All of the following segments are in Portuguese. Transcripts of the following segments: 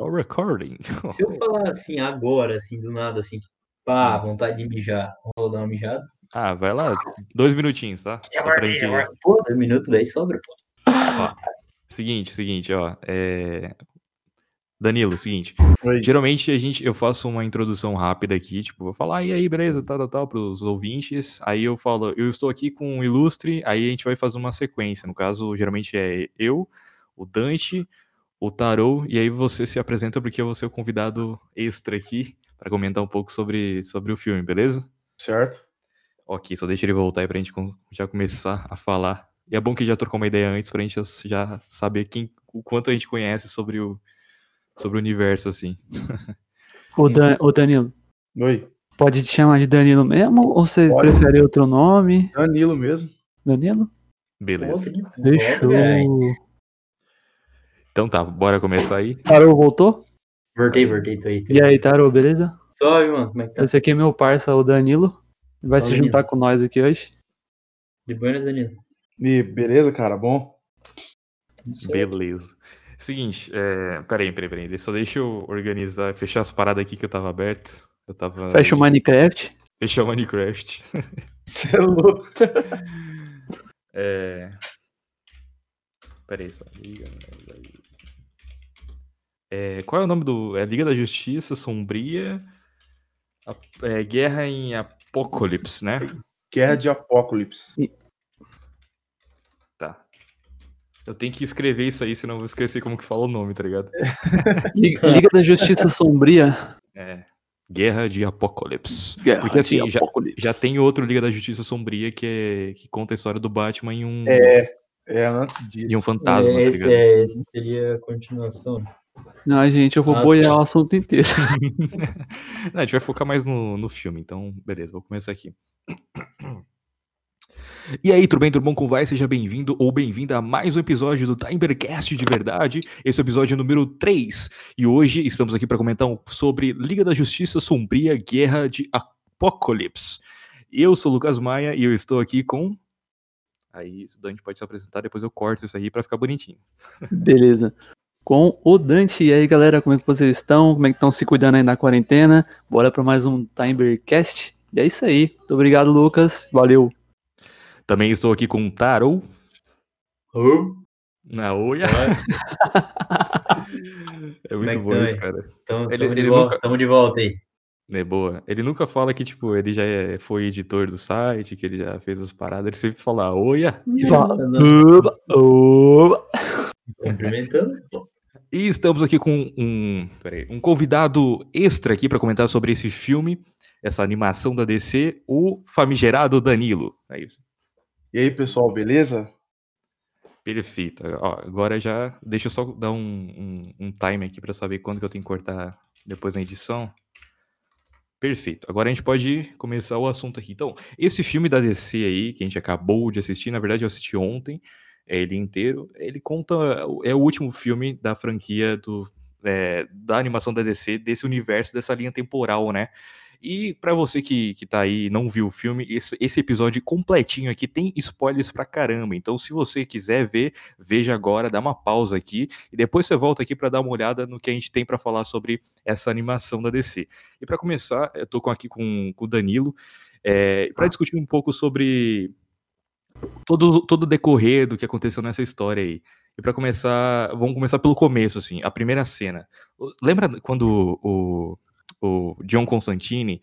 É o recording. Se eu falar assim agora, assim, do nada, assim, pá, vontade de mijar, vou dar uma mijada. Ah, vai lá. Dois minutinhos, tá? Só pra gente... Pô, dois minutos daí sobra, pô. Ó, seguinte, seguinte, ó. É... Danilo, seguinte. Oi. Geralmente a gente, eu faço uma introdução rápida aqui, tipo, vou falar, e aí, beleza, tal, tal, tal, pros ouvintes. Aí eu falo, eu estou aqui com o Ilustre, aí a gente vai fazer uma sequência. No caso, geralmente é eu, o Dante, o Tarô, e aí você se apresenta porque eu vou ser o convidado extra aqui para comentar um pouco sobre, sobre o filme, beleza? Certo? Ok, só deixa ele voltar aí pra gente já começar a falar. E é bom que já trocou uma ideia antes pra gente já saber quem, o quanto a gente conhece sobre o, sobre o universo, assim. Ô, Dan, ô Danilo, Oi. pode te chamar de Danilo mesmo? Ou você Pode. prefere outro nome? Danilo mesmo. Danilo? Beleza. Nossa, Fechou. velho. Então tá, bora começar aí. Tarô voltou? Voltei, voltei, tô aí. tô E aí, Tarô, beleza? Salve, mano, como é que tá? Esse aqui é meu parça, o Danilo. Vai se Danilo. juntar com nós aqui hoje. De Buenos Danilo. E beleza, cara? Bom? Beleza. Seguinte, é... peraí, peraí, peraí. Só deixa eu organizar, fechar as paradas aqui que eu tava aberto. Eu tava. Fecha o Minecraft. Fechar o Minecraft. Você é louco. É. Peraí, só. Liga. É, qual é o nome do. É Liga da Justiça Sombria. A- é, Guerra em Apocalipse, né? Guerra de Apocalipse. Tá. Eu tenho que escrever isso aí, senão eu vou esquecer como que fala o nome, tá ligado? Liga, Liga da Justiça Sombria. É. Guerra de Apocalipse. Guerra Porque assim, de já, Apocalipse. já tem outro Liga da Justiça Sombria que, é, que conta a história do Batman em um, É, é antes disso. em um fantasma, tá esse, ligado? é, esse seria a continuação. Não, gente, eu vou Ah, boiar o assunto inteiro. Não, a gente vai focar mais no, no filme, então, beleza, vou começar aqui. E aí, tudo bem, tudo bom com vai? Seja bem-vindo ou bem-vinda a mais um episódio do Timercast de verdade. Esse é o episódio número 3. E hoje estamos aqui para comentar um- sobre Liga da Justiça Sombria Guerra de Apocalipse. Eu sou o Lucas Maia e eu estou aqui com. Aí, o Dante pode se apresentar, depois eu corto isso aí para ficar bonitinho. Beleza. Com o Dante. E aí, galera, como é que vocês estão? Como é que estão se cuidando aí na quarentena? Bora para mais um Timercast. E é isso aí. Muito obrigado, Lucas. Valeu. Também estou aqui com o Tarou. Ô, Na Oia. É é muito que bom isso, cara. Tamo, Ele- tamo, de ele volta, nunca- tamo de volta aí. É boa. Ele nunca fala que, tipo, ele já é- foi editor do site, que ele já fez as paradas. Ele sempre fala, oia. E fala. Não, Oba, oba. Cumprimentando. E estamos aqui com um, peraí, um convidado extra aqui para comentar sobre esse filme, essa animação da DC, o famigerado Danilo. É isso. E aí, pessoal, beleza? Perfeito. Ó, agora já. Deixa eu só dar um, um, um time aqui para saber quando que eu tenho que cortar depois na edição. Perfeito. Agora a gente pode começar o assunto aqui. Então, esse filme da DC aí, que a gente acabou de assistir, na verdade eu assisti ontem, é ele inteiro. Ele conta. É o último filme da franquia do, é, da animação da DC, desse universo, dessa linha temporal, né? E pra você que, que tá aí e não viu o filme, esse, esse episódio completinho aqui tem spoilers pra caramba. Então, se você quiser ver, veja agora, dá uma pausa aqui e depois você volta aqui pra dar uma olhada no que a gente tem pra falar sobre essa animação da DC. E pra começar, eu tô aqui com, com o Danilo é, para discutir um pouco sobre todo, todo o decorrer do que aconteceu nessa história aí. E pra começar, vamos começar pelo começo, assim, a primeira cena. Lembra quando o, o John Constantine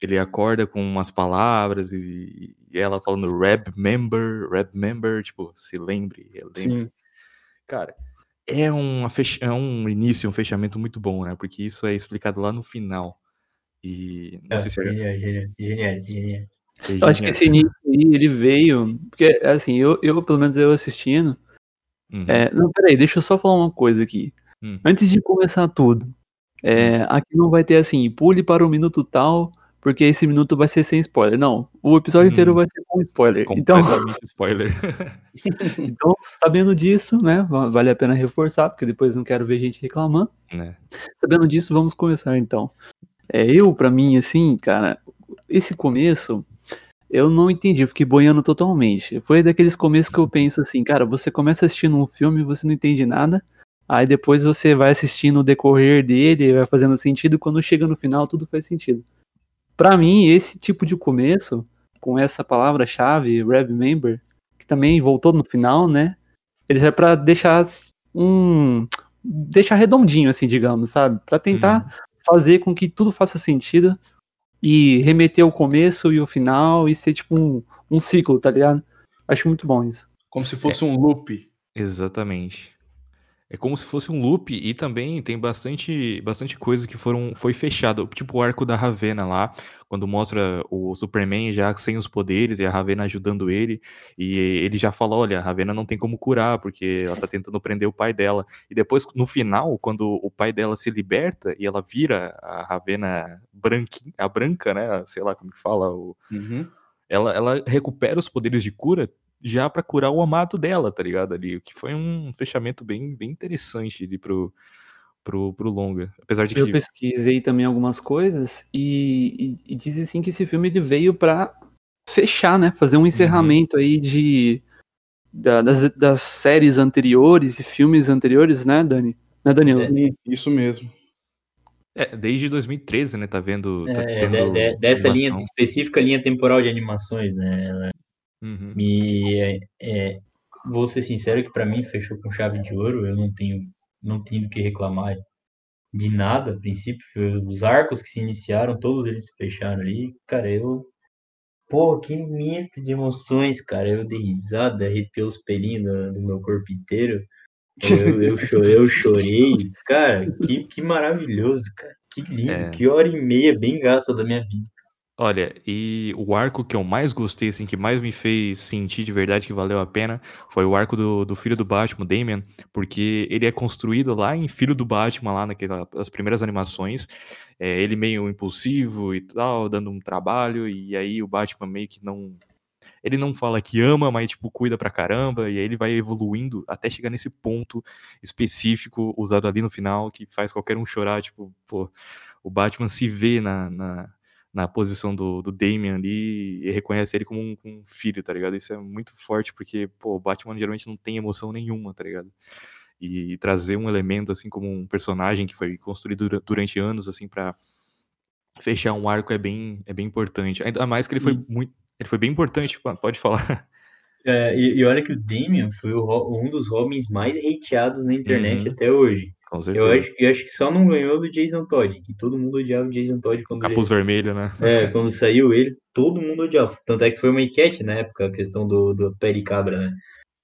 ele acorda com umas palavras e, e ela falando Reb Member, Reb Member, tipo, se lembre, lembre. Sim. Cara, é, uma fech... é um início, um fechamento muito bom, né? Porque isso é explicado lá no final. E não Ah, sei se é, genial, genial, genial, genial. é Eu acho que esse início aí, ele veio. Porque, assim, eu, eu pelo menos eu assistindo. Uhum. É, não, peraí, deixa eu só falar uma coisa aqui. Hum. Antes de começar tudo, é, aqui não vai ter assim, pule para o minuto tal, porque esse minuto vai ser sem spoiler. Não, o episódio inteiro Hum. vai ser com spoiler. Então, spoiler. então, sabendo disso, né, va- vale a pena reforçar, porque depois não quero ver gente reclamando. né? Sabendo disso, vamos começar então. É, eu, pra mim, assim, cara, esse começo, eu não entendi, eu fiquei boiando totalmente. Foi daqueles começos que eu penso assim, cara, você começa assistindo um filme, você não entende nada, Aí depois você vai assistindo o decorrer dele, vai fazendo sentido, quando chega no final tudo faz sentido. Pra mim, esse tipo de começo, com essa palavra-chave, Remember, que também voltou no final, né? Ele é pra deixar um. deixar redondinho, assim, digamos, sabe? Pra tentar fazer com que tudo faça sentido e remeter o começo e o final e ser tipo um, um ciclo, tá ligado? Acho muito bom isso. Como se fosse um loop. Exatamente. É como se fosse um loop e também tem bastante, bastante coisa que foram, foi fechado. Tipo o arco da Ravena lá, quando mostra o Superman já sem os poderes e a Ravena ajudando ele. E ele já fala: olha, a Ravena não tem como curar, porque ela tá tentando prender o pai dela. E depois, no final, quando o pai dela se liberta e ela vira a Ravena branquinha, a branca, né? Sei lá como que fala. O, Uhum. ela, ela recupera os poderes de cura já pra curar o amado dela, tá ligado? Ali, o que foi um fechamento bem, bem interessante ali pro, pro, pro longa. Apesar de Eu que. pesquisei também algumas coisas e, e, e diz assim que esse filme ele veio pra fechar, né? Fazer um encerramento aí de da- das, das séries anteriores e filmes anteriores, né, Dani? Né, Danilo? É. Sim, Isso mesmo. É, desde 2013, né? Tá vendo. Tá É, tendo de- de- dessa linha, específica linha temporal de animações, né? Ela Uhum. me, é, é, vou ser sincero que pra mim fechou com chave de ouro. Eu não tenho, não tenho que reclamar de nada, a princípio. Os arcos que se iniciaram, todos eles se fecharam ali. Cara, eu. Pô, que misto de emoções, cara. Eu dei risada, arrepiei os pelinhos do, do meu corpo inteiro. Eu, eu, cho- eu chorei. Cara, que, que maravilhoso, cara. Que lindo, É. que hora e meia bem gasta da minha vida. Olha, e o arco que eu mais gostei, assim, que mais me fez sentir de verdade que valeu a pena, foi o arco do, do filho do Batman, Damian, porque ele é construído lá em Filho do Batman, lá naquelas primeiras animações, é, ele meio impulsivo e tal, dando um trabalho, e aí o Batman meio que não... Ele não fala que ama, mas, tipo, cuida pra caramba, e aí ele vai evoluindo até chegar nesse ponto específico, usado ali no final, que faz qualquer um chorar, tipo, pô, o Batman se vê na, na, na posição do, do Damian ali e reconhece ele como um, um filho, tá ligado? Isso é muito forte, porque, pô, o Batman geralmente não tem emoção nenhuma, tá ligado? E, trazer um elemento, assim, como um personagem que foi construído dura- durante anos, assim, pra fechar um arco é bem, é bem importante. Ainda mais que ele foi Hum. muito... Ele foi bem importante, pode falar. É, e, e olha que o Damian foi o um dos Robins mais hateados na internet Uhum. até hoje. Com certeza. Eu acho, eu acho que só não ganhou do Jason Todd, que todo mundo odiava o Jason Todd quando ele, Capuz vermelho, né? é, quando saiu ele, todo mundo odiava. Tanto é que foi uma enquete na época, a questão do, do pé de cabra, né?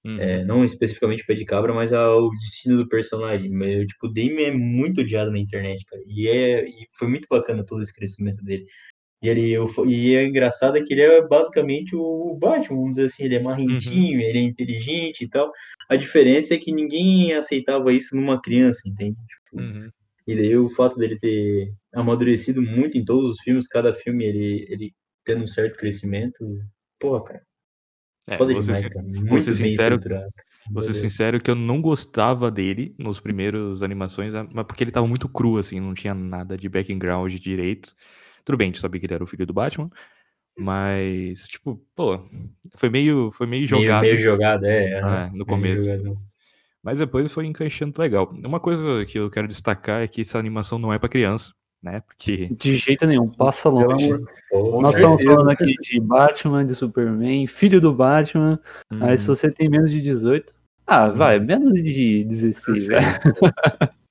Uhum. É, não especificamente o pé de cabra, mas a- o destino do personagem. Mas, tipo, o Damian é muito odiado na internet, cara. E, é, e foi muito bacana todo esse crescimento dele. E, ele, eu, e é engraçado é que ele é basicamente o Batman, vamos dizer assim, ele é marrentinho, ele é inteligente e tal. A diferença é que ninguém aceitava isso numa criança, entende? Tipo, Uhum. E daí o fato dele ter amadurecido muito em todos os filmes, cada filme ele, ele tendo um certo crescimento, porra, cara, É, vou ser demais, cara. vou Muito ser bem sincero-. Vou ser sincero que eu não gostava dele nos primeiros animações, mas porque ele tava muito cru, assim, não tinha nada de background direito. Tudo bem, a gente sabia que ele era o filho do Batman, mas, tipo, pô, foi meio, foi meio Meio, jogado meio jogado, é. é, aham, no meio começo. Mas depois foi encaixando legal. Uma coisa que eu quero destacar é que essa animação não é pra criança, né? Porque De jeito nenhum, passa Pelo longe. Pô, Nós estamos falando aqui de Batman, de Superman, filho do Batman. Aí se hum, você tem menos de 18, ah, vai, menos de 16, vai.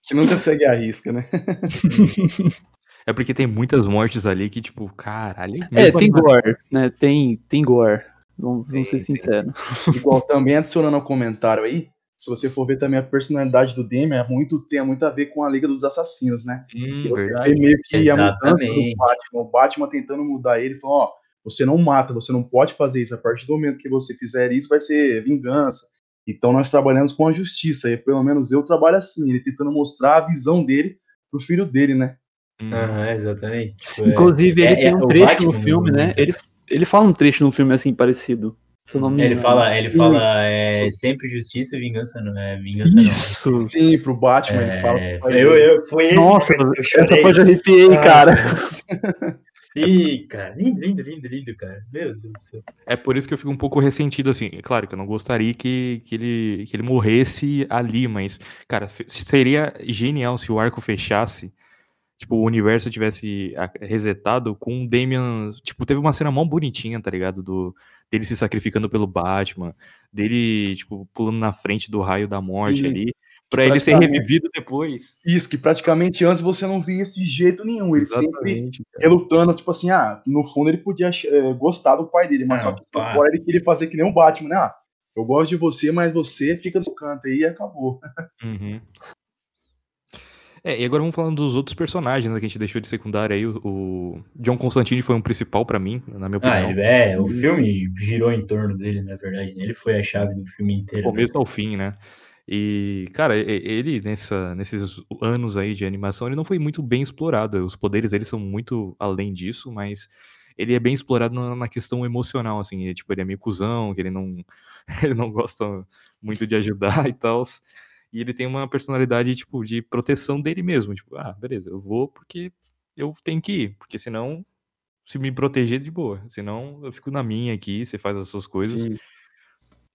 Que nunca segue a risca, né? é porque tem muitas mortes ali que, tipo, caralho. É, tem gore, né? Tem, tem gore. Vamos, vamos ser sinceros. Igual também adicionando ao comentário aí, se você for ver também a personalidade do Damian, é muito, tem muito a ver com a Liga dos Assassinos, né? Hum, você verdade. vê meio que a mudança do Exatamente. Batman, o Batman tentando mudar ele, falou, ó, você não mata, você não pode fazer isso, a partir do momento que você fizer isso vai ser vingança. Então nós trabalhamos com a justiça, e pelo menos eu trabalho assim, ele tentando mostrar a visão dele pro filho dele, né? Hum, Aham, exatamente. Tipo, é- Inclusive, ele é- tem é um trecho Batman no filme, né? Ele, ele fala um trecho no filme assim parecido. Se eu não me Ele engano. fala, ele Sim. fala é, sempre justiça e vingança não é vingança não. Isso! Sim, pro Batman, ele fala. É, pro pai eu, eu, foi esse Nossa, eu essa parte eu arrepiei, Ah, cara. Sim, cara. Lindo, lindo, lindo, lindo, cara. Meu Deus do céu. É por isso que eu fico um pouco ressentido, assim. Claro que eu não gostaria que, que, ele, que ele morresse ali, mas, cara, seria genial se o arco fechasse. Tipo, o universo tivesse resetado com o Damian. Tipo, teve uma cena mó bonitinha, tá ligado? Do, dele se sacrificando pelo Batman, dele, tipo, pulando na frente do raio da morte Sim, ali, pra ele ser revivido depois. Isso, que praticamente antes você não via isso de jeito nenhum. Ele sempre Exatamente. cara. relutando, tipo assim, ah, no fundo ele podia eh, gostar do pai dele, mas Ah, só que fora ele queria fazer que nem o Batman, né? Ah, eu gosto de você, mas você fica no seu canto aí e acabou. Uhum. É, e agora vamos falando dos outros personagens né, que a gente deixou de secundário aí. O, o John Constantine foi um principal pra mim, na minha Ah, opinião. ele, é, o filme girou em torno dele, na verdade. né? Ele foi a chave do filme do inteiro. né? começo ao fim, né? E, cara, ele, nessa, nesses anos aí de animação, ele não foi muito bem explorado. Os poderes dele são muito além disso, mas ele é bem explorado na, na questão emocional, assim. é, tipo, ele é meio cuzão, que ele não, ele não gosta muito de ajudar e tal. E ele tem uma personalidade, tipo, de proteção dele mesmo. Tipo, ah, beleza, eu vou porque eu tenho que ir. Porque senão, se me proteger, de boa. Senão, eu fico na minha aqui, você faz as suas coisas. Sim.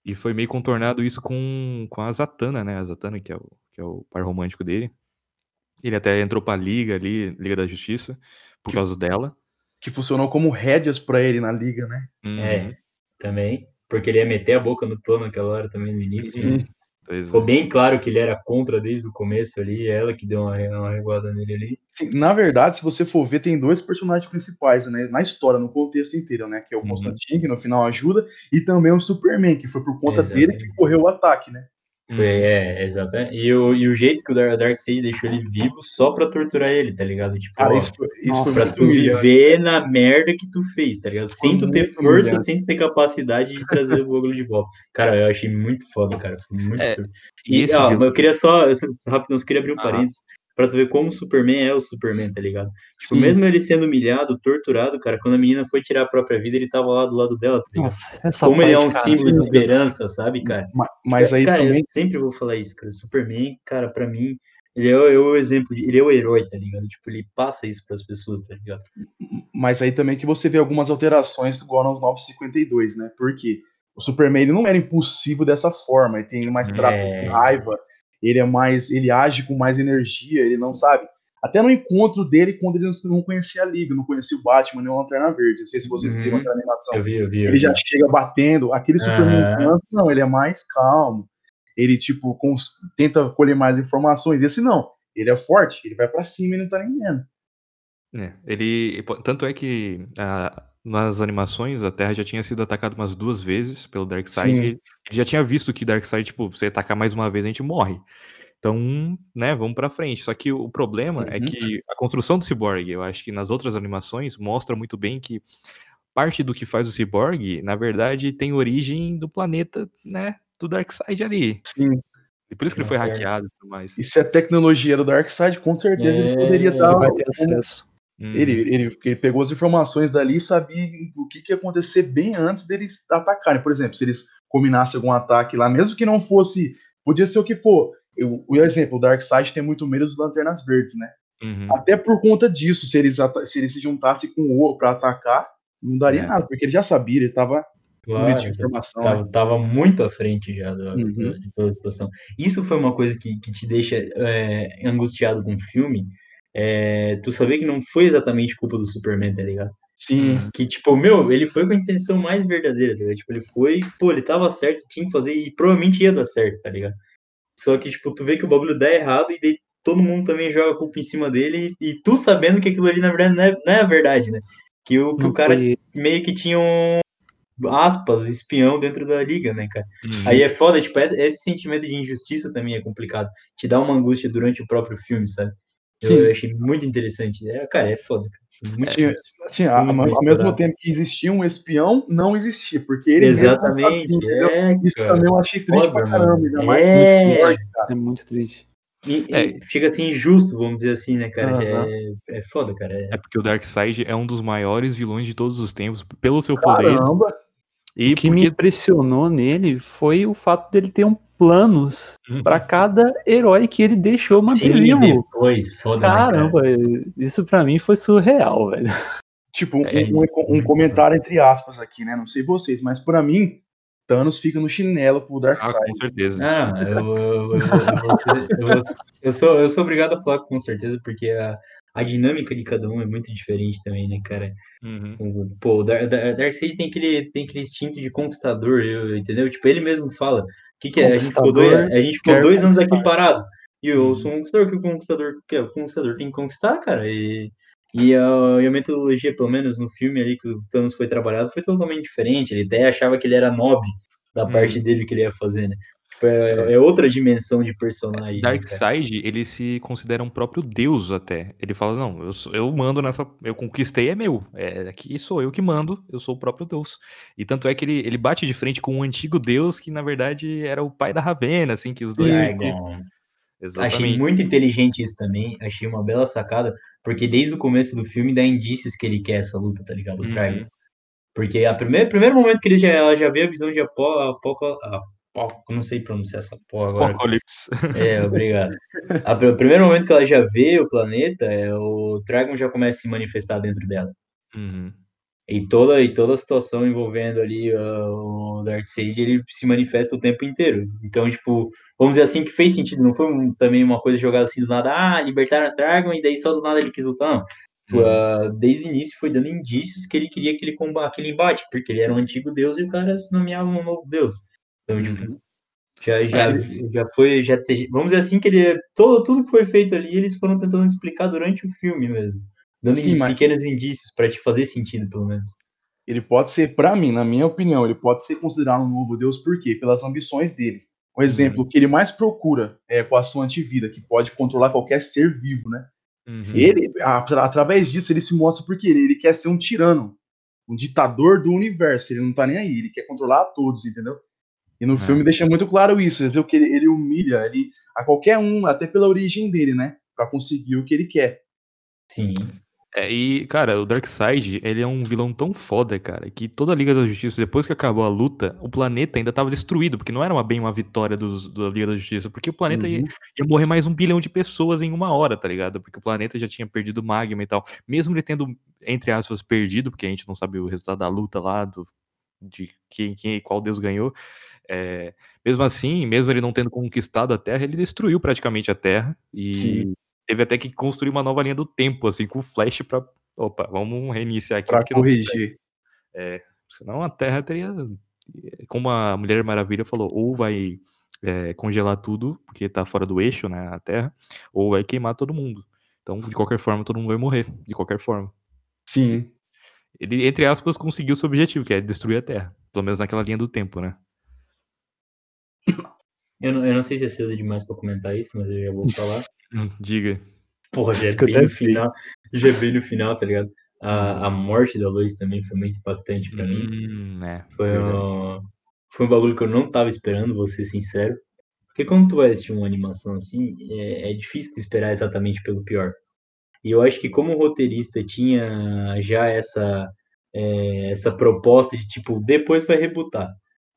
E foi meio contornado isso com, com a Zatanna, né? A Zatanna, que é, o, que é o par romântico dele. Ele até entrou pra Liga ali, Liga da Justiça, por Que- causa dela. Que funcionou como rédeas pra ele na liga, né? Uhum, É, também. Porque ele ia meter a boca no plano naquela hora também no início. Sim. né? Pois Ficou é. bem claro que ele era contra desde o começo ali. Ela que deu uma, uma reguada nele ali. Sim, na verdade, se você for ver, tem dois personagens principais, né? Na história, no contexto inteiro, né? Que é o Uhum. Constantine, que no final ajuda, e também o Superman, que foi por conta Exatamente. dele que correu o ataque, né? Foi, Uhum. é, exatamente. E o, e o jeito que o Dar- Darkseid deixou ele vivo só pra torturar ele, tá ligado? Tipo, Cara, ó, isso foi, isso Nossa, pra tu humilhante. viver na merda que tu fez, tá ligado? Sem tu ter força, humilhante. sem tu ter capacidade de trazer o bagulho de volta. Cara, eu achei muito foda, cara. Foi muito É, foda. E E, ó, eu queria só, eu só, rápido, eu só queria abrir um Aham. parênteses pra tu ver como o Superman é o Superman, tá ligado? Tipo, Sim. mesmo ele sendo humilhado, torturado, cara, quando a menina foi tirar a própria vida, ele tava lá do lado dela, tá ligado? Nossa, essa Como ele é um cara, símbolo de esperança, sabe, cara? Ma- Mas aí cara, também, eu sempre vou falar isso, cara. O Superman, cara, pra mim, ele é, o- é o exemplo de. Ele é o herói, tá ligado? Tipo, ele passa isso pras pessoas, tá ligado? mas aí também que você vê algumas alterações igual nos 952, né? Porque o Superman ele não era impulsivo dessa forma, ele tem mais traço É. de raiva, ele é mais, ele age com mais energia, ele não sabe. Até no encontro dele, quando ele não conhecia a Liga, não conhecia o Batman nem o Lanterna Verde. Não sei se vocês Uhum. viram aquela animação. Eu vi, eu vi. eu Ele já vi. chega batendo. Aquele Superman Aham. antes, não, ele é mais calmo. Ele, tipo, cons- tenta colher mais informações. Esse não. Ele é forte, ele vai pra cima e não tá nem vendo. É, ele. Tanto é que ah, nas animações a Terra já tinha sido atacada umas duas vezes pelo Darkseid. Ele já tinha visto que Darkseid, tipo, se atacar mais uma vez, a gente morre. Então, né, vamos pra frente. Só que o problema é Uhum. que a construção do Cyborg, eu acho que nas outras animações mostra muito bem que parte do que faz o Cyborg, na verdade, tem origem do planeta, né, do Darkseid ali. Sim. E por isso que ele foi Lanterna. hackeado e tudo mais. E se a tecnologia do Darkseid, com certeza ele É, poderia ele estar. Ele vai ter acesso. Uhum. Ele, ele, ele pegou as informações dali e sabia o que, que ia acontecer bem antes deles atacarem. Por exemplo, se eles combinassem algum ataque lá, mesmo que não fosse. Podia ser o que for. Eu, o exemplo, o Darkseid tem muito medo dos lanternas verdes, né? Uhum. Até por conta disso, se eles, se eles se juntassem com o pra atacar, não daria É. nada, porque ele já sabia, ele tava com medo de Claro, informação. tava, né? tava muito à frente já da- Uhum. de toda a situação. Isso foi uma coisa que, que te deixa é, angustiado com o filme. É, tu saber que não foi exatamente culpa do Superman, tá ligado? Sim, Que, tipo, meu, ele foi com a intenção mais verdadeira, tá ligado? Tipo, ele foi, pô, ele tava certo, tinha que fazer e provavelmente ia dar certo, tá ligado? Só que, tipo, tu vê que o bagulho dá errado e daí todo mundo também joga a culpa em cima dele e, e tu sabendo que aquilo ali, na verdade, não é, não é a verdade, né? Que o, que o cara foi- meio que tinha um, aspas, espião dentro da liga, né, cara? Uhum. Aí é foda, tipo, esse, esse sentimento de injustiça também é complicado. Te dá uma angústia durante o próprio filme, sabe? Eu, Sim. eu achei muito interessante. É, cara, é foda, cara. Muito Tinha- assim, ao bem mesmo tempo que existia um espião, não existia, porque ele sabia, Exatamente, entendeu? é, Isso cara. também eu achei triste Foda, pra caramba, ainda mais É. muito forte. É muito triste. E, e É. Chega assim injusto, vamos dizer assim, né, cara? Aham. É, é foda, cara. É, É porque o Darkseid é um dos maiores vilões de todos os tempos, pelo seu poder. Caramba, E O que me porque. impressionou nele foi o fato dele ter um planos Uhum. pra cada herói que ele deixou manter Sim, vivo. depois, foda, né, cara? Caramba, isso pra mim foi surreal, velho. Tipo, um, É, um- um comentário entre aspas aqui, né? Não sei vocês, mas pra mim, Thanos fica no chinelo pro Ah, Darkseid. com certeza. Ah, eu, eu, eu, eu sou, eu sou obrigado a falar com certeza, porque a, a dinâmica de cada um é muito diferente também, né, cara? Uhum. Pô, o Dar- Dar- Darkseid tem aquele, tem aquele instinto de conquistador, eu- entendeu? Tipo, ele mesmo fala. Que, que é? A gente ficou dois, a gente ficou dois anos aqui parado. E eu Uhum. sou um conquistador, que o conquistador quer? O conquistador tem que conquistar, cara. E, e, a, e a metodologia, pelo menos no filme ali que o Thanos foi trabalhado, foi totalmente diferente. Ele até achava que ele era nobre da parte Uhum. dele que ele ia fazer, né? Tipo, É, é outra dimensão de personagem. né? Darkseid, ele se considera um próprio deus até. Ele fala, não, eu, eu mando nessa... Eu conquistei, é meu. É, aqui sou eu que mando, eu sou o próprio deus. E tanto é que ele, ele bate de frente com um antigo deus que, na verdade, era o pai da Ravena, assim, que os dois... que- Dragon. Achei Exatamente. muito inteligente isso também. Achei uma bela sacada, porque desde o começo do filme dá indícios que ele quer essa luta, tá ligado? O Uhum. Porque a primeiro, primeiro momento que ele já, ela já vê a visão de Apó, Apó, não sei pronunciar essa porra agora. Apocalipse. É, obrigado. A, o primeiro momento que ela já vê o planeta, é, o Dragon já começa a se manifestar dentro dela. Uhum. E toda, e toda a situação envolvendo ali uh, o Darkseid, ele se manifesta o tempo inteiro. Então, tipo, vamos dizer assim, que fez sentido. Não foi um- também uma coisa jogada assim do nada, ah, libertaram a Dragon e daí só do nada ele quis lutar, não. Uhum. uh, desde o início foi dando indícios que ele queria aquele, comba aquele embate, porque ele era um antigo deus e o cara se nomeava um novo deus. Então, tipo, Uhum. já, já, É. já foi, já te- vamos dizer assim que ele, todo, tudo que foi feito ali, eles foram tentando explicar durante o filme mesmo. Dando Sim, mas- pequenos indícios pra te fazer sentido, pelo menos. Ele pode ser, pra mim, na minha opinião, ele pode ser considerado um novo deus por quê? Pelas ambições dele. Um exemplo, o que ele mais procura é a sua antivida, que pode controlar qualquer ser vivo, né? Uhum. Ele, a- através disso, ele se mostra porque ele, ele quer ser um tirano, um ditador do universo. Ele não tá nem aí, ele quer controlar a todos, entendeu? E no É. filme deixa muito claro isso. Você vê que ele, ele humilha ele, a qualquer um, até pela origem dele, né? Pra conseguir o que ele quer. Sim. É, e, cara, o Darkseid, ele é um vilão tão foda, cara, que toda a Liga da Justiça, depois que acabou a luta, o planeta ainda tava destruído, porque não era uma, bem uma vitória dos, da Liga da Justiça, porque o planeta ia, Uhum. ia morrer mais um bilhão de pessoas em uma hora, tá ligado? Porque o planeta já tinha perdido magma e tal. Mesmo ele tendo, entre aspas, perdido, porque a gente não sabe o resultado da luta lá, do, de quem, quem qual deus ganhou. É, mesmo assim, mesmo ele não tendo conquistado a Terra, ele destruiu praticamente a Terra e Sim. teve até que construir uma nova linha do tempo, assim, com o Flash pra. Opa, vamos reiniciar aqui. Não- corrigir. senão a Terra teria. Como a Mulher Maravilha falou, ou vai é, congelar tudo, porque tá fora do eixo, né? A Terra, ou vai queimar todo mundo. Então, de qualquer forma, todo mundo vai morrer. De qualquer forma. Sim. Ele, entre aspas, conseguiu seu objetivo, que é destruir a Terra. Pelo menos naquela linha do tempo, né? Eu não, eu não sei se é cedo demais pra comentar isso, mas eu já vou falar. Diga. Porra, já é bem até no sei. final. Já é bem no final, tá ligado? A, a morte da Lois também foi muito impactante pra mim. Hum, é, Foi um, foi um bagulho que eu não tava esperando, vou ser sincero. Porque quando tu vai assistir uma animação assim, é, é difícil tu esperar exatamente pelo pior. E eu acho que como o roteirista tinha já essa, é, essa proposta de tipo, depois vai rebutar,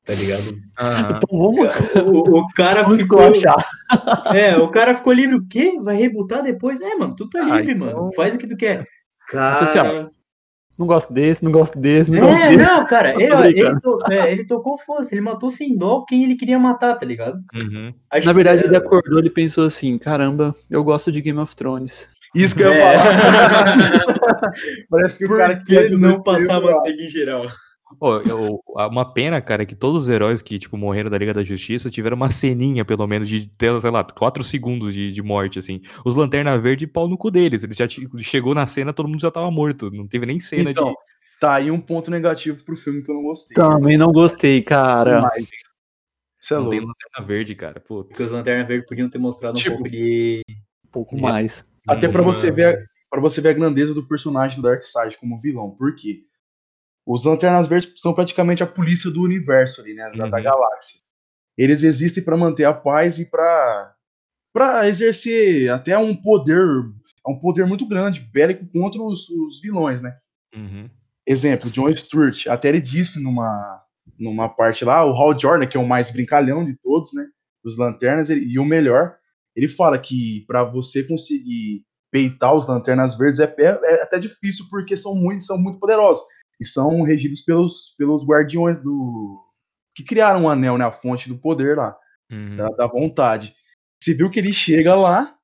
tá ligado? Aham. Então vamos, O, o cara vamos ficou. esculachar. É, o cara ficou livre, o quê? Vai rebutar depois? É, mano, tu tá Ah, livre, então- mano. Faz o que tu quer. Assim, ó, Cara. Não gosto desse, não gosto desse, não gosto É, desse. não, cara, ele, ele, to- é, ele tocou foda ele matou sem dó quem ele queria matar, tá ligado? Uhum. Na que- verdade, ele acordou e pensou assim: caramba, eu gosto de Game of Thrones. Isso que eu ia É. falar. Parece que o Por cara que quer não passar manteiga em geral? Pô, eu- uma pena, cara, é que todos os heróis que, tipo, morreram da Liga da Justiça tiveram uma ceninha, pelo menos, de, ter, sei lá, 4 segundos de, de morte, assim. Os Lanterna Verde, pau no cu deles. Eles já chegou na cena, todo mundo já tava morto. Não teve nem cena Então, de. tá aí um ponto negativo pro filme que eu não gostei. Também não gostei, cara. Mas, isso é Não tem. Lanterna Verde, cara. Putz. Porque os Lanterna Verde podiam ter mostrado um Tipo, pouco de. Um pouco mais. Até pra Uhum. você ver, para você ver a grandeza do personagem do Darkseid como vilão. Por quê? Os Lanternas Verdes são praticamente a polícia do universo ali, né, da, da Uhum. galáxia. Eles existem pra manter a paz e pra para exercer até um poder, um poder muito grande, bélico contra os, os vilões, né? Uhum. Exemplo, John Stewart, até ele disse numa, numa parte lá, o Hal Jordan, que é o mais brincalhão de todos, né? Dos Lanternas, ele- e o melhor, ele fala que para você conseguir peitar os Lanternas Verdes é, é- é até difícil, porque são muito, são muito poderosos. E são regidos pelos, pelos guardiões do. que criaram o anel, né? A fonte do poder lá, Uhum. da, da vontade. Você viu que ele chega lá,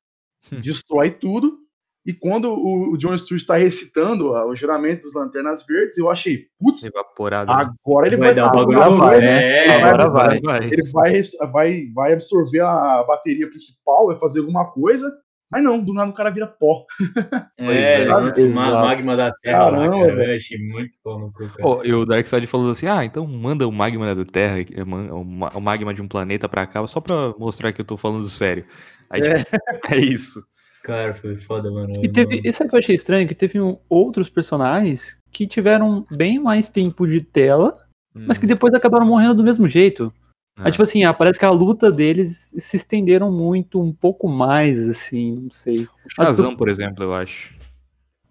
Hum. destrói tudo. E quando o, o John Stewart está recitando ah, o juramento dos Lanternas Verdes, eu achei, putz, Evaporado. né? agora ele vai, Vai dar um agora bagulho vai, vai, né? É, Agora vai. ele vai, vai, vai absorver a bateria principal, vai fazer alguma coisa, mas não, do nada o cara vira pó. É, ma- magma da Terra lá, Caramba, cara. Eu achei muito bom no cu, cara. Pô, e o Darkseid falou assim: ah, então manda o magma da Terra, é, man- o ma- o magma de um planeta pra cá, só pra mostrar que eu tô falando sério. Aí, tipo, é isso. Cara, foi foda, mano. E teve, isso é que eu achei estranho, que teve um- outros personagens que tiveram bem mais tempo de tela, mas que depois acabaram morrendo do mesmo jeito. Ah. Aí, tipo assim, ah, parece que a luta deles se estenderam muito, um pouco mais, assim, não sei. Mas Shazam, por exemplo, eu acho.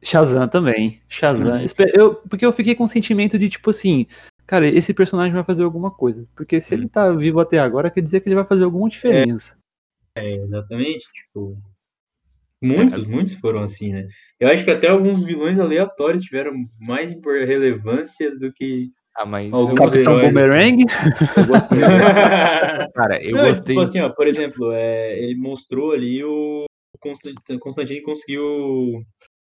Shazam também. Shazam. Eu, porque eu fiquei com o sentimento de, tipo assim, cara, esse personagem vai fazer alguma coisa. Porque se ele tá vivo até agora, quer dizer que ele vai fazer alguma diferença. É, exatamente, tipo. Muitos, muitos foram assim, né? Eu acho que até alguns vilões aleatórios tiveram mais relevância do que. Ah, mas eu, Capitão Boomerang? cara, eu Não, gostei. Tipo assim, ó, por exemplo, é, ele mostrou ali o Constant- Constantine conseguiu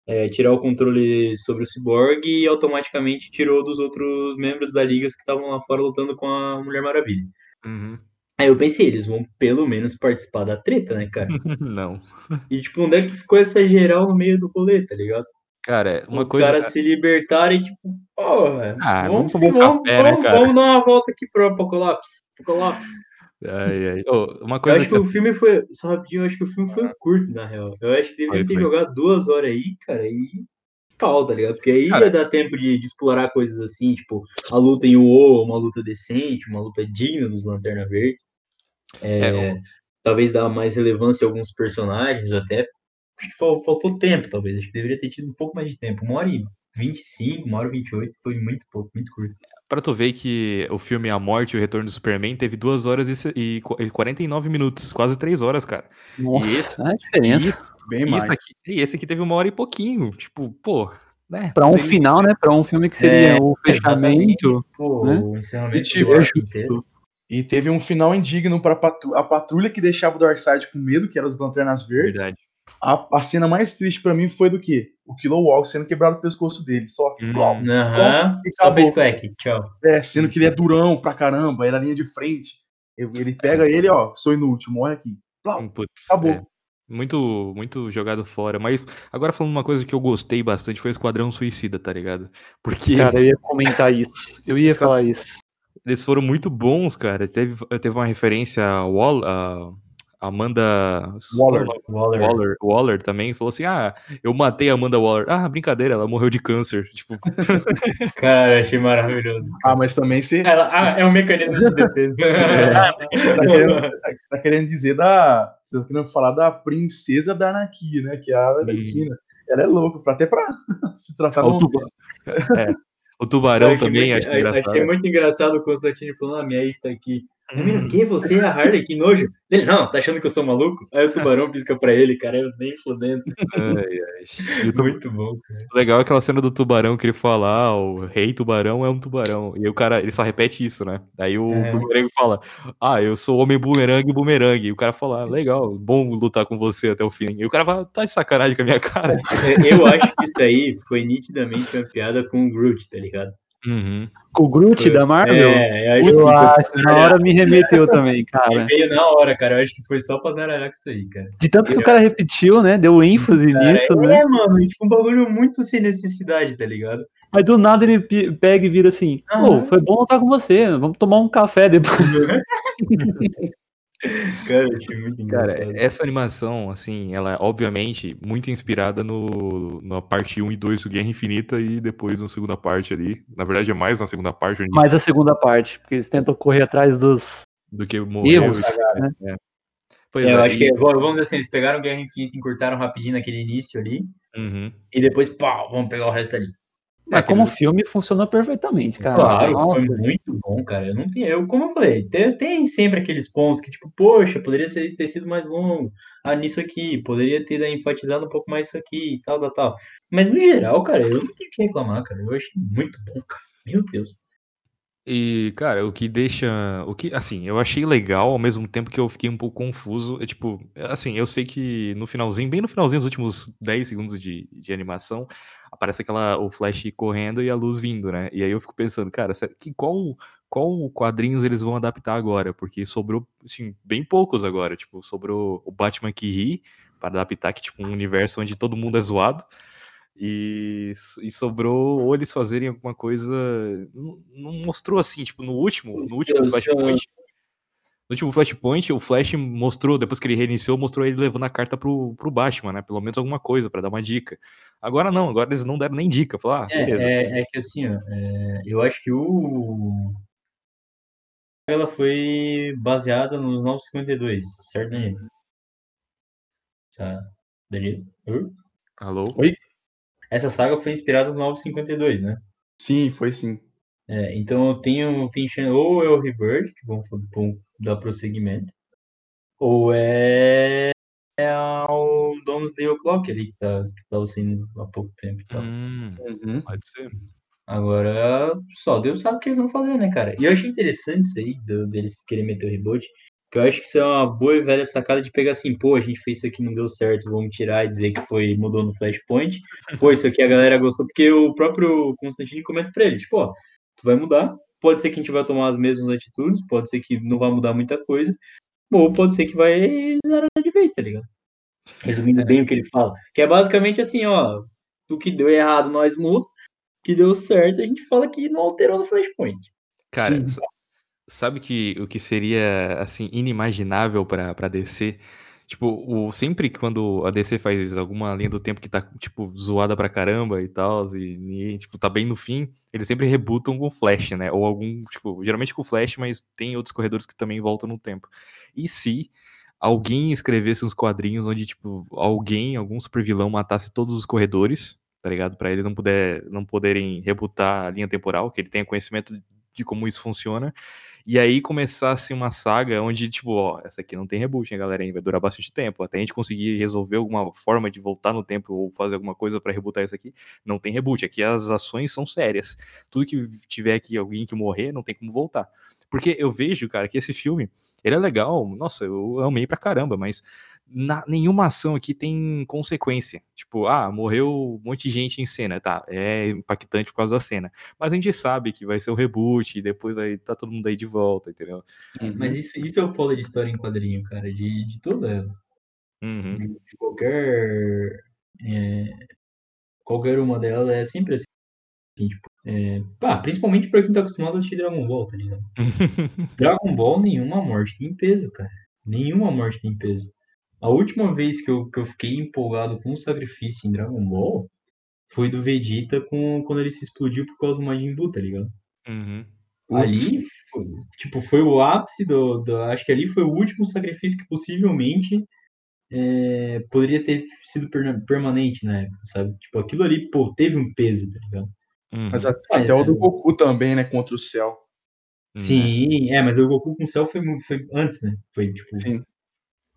é, tirar o controle sobre o Cyborg e automaticamente tirou dos outros membros da Liga que estavam lá fora lutando com a Mulher Maravilha. Uhum. Aí eu pensei, eles vão pelo menos participar da treta, né, cara? Não. E tipo, onde é que ficou essa geral no meio do rolê, tá ligado? Cara, uma Os coisa. caras se libertarem, tipo, porra, Ah, vamos, vamos um vamos, café, né, vamos- cara? vamos dar uma volta aqui pro Apocalipse. Apocalipse. Ai, ai. Ô, uma Eu coisa acho que. que o filme foi. Só rapidinho, eu acho que o filme foi curto, na real. Eu acho que deveria ter foi. jogado duas horas aí, cara, e pau, tá ligado? Porque aí Cara. ia dar tempo de, de explorar coisas assim, tipo, a luta em UO, uma luta decente, uma luta digna dos Lanterna Verdes. É, É, Talvez dar mais relevância a alguns personagens, até. Acho que fal- faltou tempo, talvez. Acho que deveria ter tido um pouco mais de tempo. Uma hora e 25, uma hora e 28, foi muito pouco, muito curto. Pra tu ver que o filme A Morte e o Retorno do Superman teve 2 horas e se- e qu- e 49 minutos, quase 3 horas, cara. Nossa, a diferença. Bem E, mais. aqui, e esse aqui teve uma hora e pouquinho. Tipo, pô, né? Pra um final, né? Pra um filme que seria o fechamento. Pô, Né? o encerramento E, tipo, justo. inteiro. E teve um final indigno pra patru- a patrulha que deixava o Darkseid com medo, que eram os Lanternas Verdes. Verdade. A, a cena mais triste pra mim foi do quê? O Kilowog sendo quebrado o pescoço dele. Só. Hum. Plom. Aham, E só fez clack, tchau. É, sendo que ele é durão pra caramba, ele é a linha de frente. Eu- Ele pega ele, ó, sou inútil, morre aqui. Hum, Putz, Acabou. é. Muito, muito jogado fora. Mas agora falando uma coisa que eu gostei bastante foi o Esquadrão Suicida, tá ligado? Porque Cara, eu ia comentar isso. Eu ia falar isso. eles foram muito bons, cara. Teve, teve uma referência a, Wall, a Amanda Waller. Waller. Waller, Waller também falou assim: Ah, eu matei a Amanda Waller. Ah, brincadeira, ela morreu de câncer. Tipo, Cara, eu achei maravilhoso. Ah, mas também você Ela, ah, é um mecanismo de defesa. você tá, querendo, você tá querendo dizer da. Você tá querendo falar da princesa da anarquia, né? Que é a Arlequina. Ela é louca, pra- até pra se tratar o, no. tuba- é, o tubarão também, muito, acho engraçado. Achei muito engraçado o Constantino falando, ah, minha ex tá aqui. Hum. O que? Você é a Harley? Que nojo. Ele, não, tá achando que eu sou maluco? Aí o tubarão pisca pra ele, cara, eu nem fodendo. Ai, ai. Tu- Muito bom, cara. legal é aquela cena do tubarão que ele fala: ah, o rei tubarão é um tubarão. E o cara, ele só repete isso, né? Aí o É. bumerangue fala: Ah, eu sou homem bumerangue bumerangue. E o cara fala: ah, legal, bom lutar com você até o fim. E o cara fala: tá de sacanagem com a minha cara. Eu- Eu acho que isso aí foi nitidamente uma piada com o Groot, tá ligado? Uhum. Com o Groot Foi. da Marvel? É, eu acho eu que sim, acho, na hora me remeteu também, cara. Veio na hora, cara. Eu acho que foi só pra zaralhar com isso aí, cara. De tanto que o cara repetiu, né? Deu ênfase nisso, né? É, mano, tipo, um bagulho muito sem necessidade, tá ligado? Aí do nada ele pe- pega e vira assim: Pô, foi bom lutar com você, vamos tomar um café depois. Cara, eu achei muito Cara, essa animação, assim, ela é obviamente muito inspirada no, na parte 1 e 2 do Guerra Infinita e depois na segunda parte ali. Na verdade, é mais na segunda parte onde- Mais a segunda parte, porque eles tentam correr atrás dos do que morreu. erros, e- né? Pois É, eu é, acho e- que, vamos dizer assim, eles pegaram Guerra Infinita, encurtaram rapidinho naquele início ali, Uhum. e depois, pau, vamos pegar o resto ali. Mas como filme funcionou perfeitamente, cara. Claro, Nossa, foi muito bom, cara. Eu não tenho, eu, como eu falei, tem, tem sempre aqueles pontos que, tipo, poxa, poderia ser, ter sido mais longo. Ah, nisso aqui, poderia ter enfatizado um pouco mais isso aqui e tal, tal, tal. Mas no geral, cara, eu não tenho o que reclamar, cara. Eu achei muito bom, cara. Meu Deus. E, cara, o que deixa. O que, assim, eu achei legal, ao mesmo tempo que eu fiquei um pouco confuso. É tipo, assim, eu sei que no finalzinho, bem no finalzinho, nos últimos 10 segundos de, de animação, aparece aquela, o Flash correndo e a luz vindo, né? E aí eu fico pensando, cara, que, qual, qual quadrinhos eles vão adaptar agora? Porque sobrou, assim, bem poucos agora. Tipo, sobrou o Batman que ri, para adaptar, que tipo, um universo onde todo mundo é zoado. E, e sobrou ou eles fazerem alguma coisa. Não, não mostrou assim, tipo, no último, no último Flashpoint. No último Flashpoint, o Flash mostrou, depois que ele reiniciou, mostrou ele levando a carta pro, pro Batman, né? Pelo menos alguma coisa, pra dar uma dica. Agora não, agora eles não deram nem dica. Falaram, ah. É, é, é que assim, ó, é, eu acho que o. Ela foi baseada nos 952, certo, Danilo? Essa... Danilo? Alô? Essa saga foi inspirada no 952, né? Sim, foi sim. É, então eu tenho, tenho ou é o Rebirth, que vão, vão dar prosseguimento, ou é, é o Domesday O'Clock ali, que tá, que tava saindo há pouco tempo tal. Hum, Uhum. pode ser. Agora, só Deus sabe o que eles vão fazer, né, cara? E eu achei interessante isso aí, do- deles querem meter o reboot, que eu acho que isso é uma boa e velha sacada de pegar assim, pô, a gente fez isso aqui não deu certo, vamos tirar e dizer que foi, mudou no Flashpoint. Pô, isso aqui a galera gostou, porque o próprio Constantine comenta pra ele, tipo, ó, tu vai mudar, pode ser que a gente vai tomar as mesmas atitudes, pode ser que não vai mudar muita coisa, ou pode ser que vai zerar de vez, tá ligado? Resumindo bem o que ele fala, que é basicamente assim, ó, o que deu errado nós muda, o que deu certo a gente fala que não alterou no Flashpoint. Cara, Sim. Sa- sabe que o que seria assim inimaginável pra para DC? Tipo, o sempre que quando a DC faz alguma linha do tempo que tá tipo zoada pra caramba e tal, e, e, tipo tá bem no fim, eles sempre rebutam com Flash, né? Ou algum, tipo, geralmente com Flash, mas tem outros corredores que também voltam no tempo. E se alguém escrevesse uns quadrinhos onde tipo alguém, algum supervilão matasse todos os corredores, tá ligado? Pra eles não puder não poderem rebutar a linha temporal, que ele tenha conhecimento de como isso funciona. E aí começasse uma saga onde, tipo, ó, essa aqui não tem reboot, hein, galera? hein? Vai durar bastante tempo. Até a gente conseguir resolver alguma forma de voltar no tempo ou fazer alguma coisa pra rebootar isso aqui, não tem reboot. Aqui as ações são sérias. Tudo que tiver aqui alguém que morrer, não tem como voltar. Porque eu vejo, cara, que esse filme, ele é legal. Nossa, eu amei pra caramba, mas na- nenhuma ação aqui tem consequência. Tipo, ah, morreu um monte de gente em cena, tá? É impactante por causa da cena. Mas a gente sabe que vai ser o reboot e depois vai tá todo mundo aí de volta, entendeu? Uhum. Mas isso, isso é o foda de história em quadrinho, cara, de, de toda ela. Uhum. De, qualquer. é, qualquer uma delas é sempre assim. tipo, é, pá, principalmente pra quem tá acostumado a assistir Dragon Ball, tá ligado? Dragon Ball, nenhuma morte tem peso, cara. Nenhuma morte tem peso. A última vez que eu, que eu fiquei empolgado com o sacrifício em Dragon Ball foi do Vegeta com, quando ele se explodiu por causa do Majin Buu, tá ligado? Uhum. Ali, foi- tipo, foi o ápice do, do- Acho que ali foi o último sacrifício que possivelmente é, poderia ter sido perna- permanente na época, sabe? Tipo, aquilo ali, pô, teve um peso, tá ligado? Uhum. Mas a- É, até o do é. Goku também, né? Contra o céu. Uhum. Sim, é, mas o Goku com o Cell foi, foi antes, né? Foi, tipo, Sim.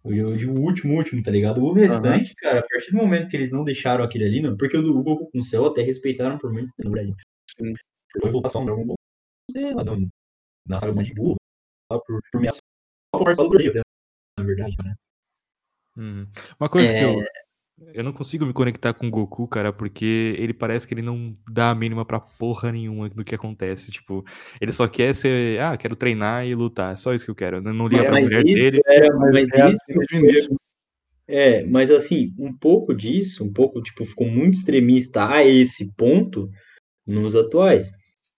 O, o último, último, tá ligado? O restante, cara, a partir do momento que eles não deixaram aquele ali, não, porque o do Goku com o Cell até respeitaram por muito tempo, né? Sim. Foi voltar um Dragon Ball, sei lá, não, na saga Majin Buu, lá por, por minha só por participar do Brasil, na verdade, né? Uhum. Uma coisa que É. eu. Eu não consigo me conectar com o Goku, cara, porque ele parece que ele não dá a mínima pra porra nenhuma do que acontece. Tipo, ele só quer ser. Ah, quero treinar e lutar. É só isso que eu quero. Eu não liga É, pra mulher isso dele. era, Mas mas é assim isso desde o início. É, mas assim, um pouco disso, um pouco, tipo, ficou muito extremista a esse ponto nos atuais.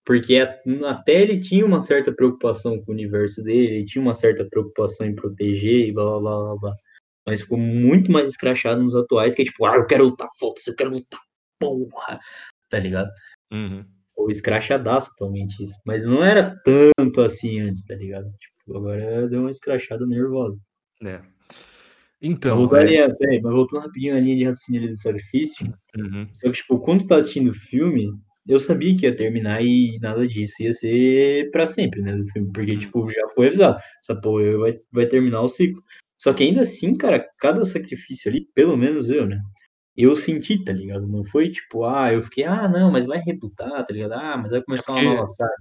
Porque até ele tinha uma certa preocupação com o universo dele, ele tinha uma certa preocupação em proteger e blá blá blá blá blá. Mas ficou muito mais escrachado nos atuais, que é tipo, ah, eu quero lutar, foda-se, eu quero lutar, porra, tá ligado? Uhum. Ou escrachadaço totalmente isso. Mas não era tanto assim antes, tá ligado? Tipo, agora deu uma escrachada nervosa. É. Então, voltando, é- ali, peraí, mas voltando rapidinho na linha de raciocínio do sacrifício, Uhum. só que, tipo, quando tu tá assistindo o filme, eu sabia que ia terminar e nada disso ia ser pra sempre, né, do filme, porque, tipo, já foi avisado, essa porra vai, vai terminar o ciclo. Só que ainda assim, cara, cada sacrifício ali, pelo menos eu, né, eu senti, tá ligado? Não foi tipo, ah, eu fiquei, ah, não, mas vai rebutar, tá ligado? Ah, mas vai começar porque uma nova saga.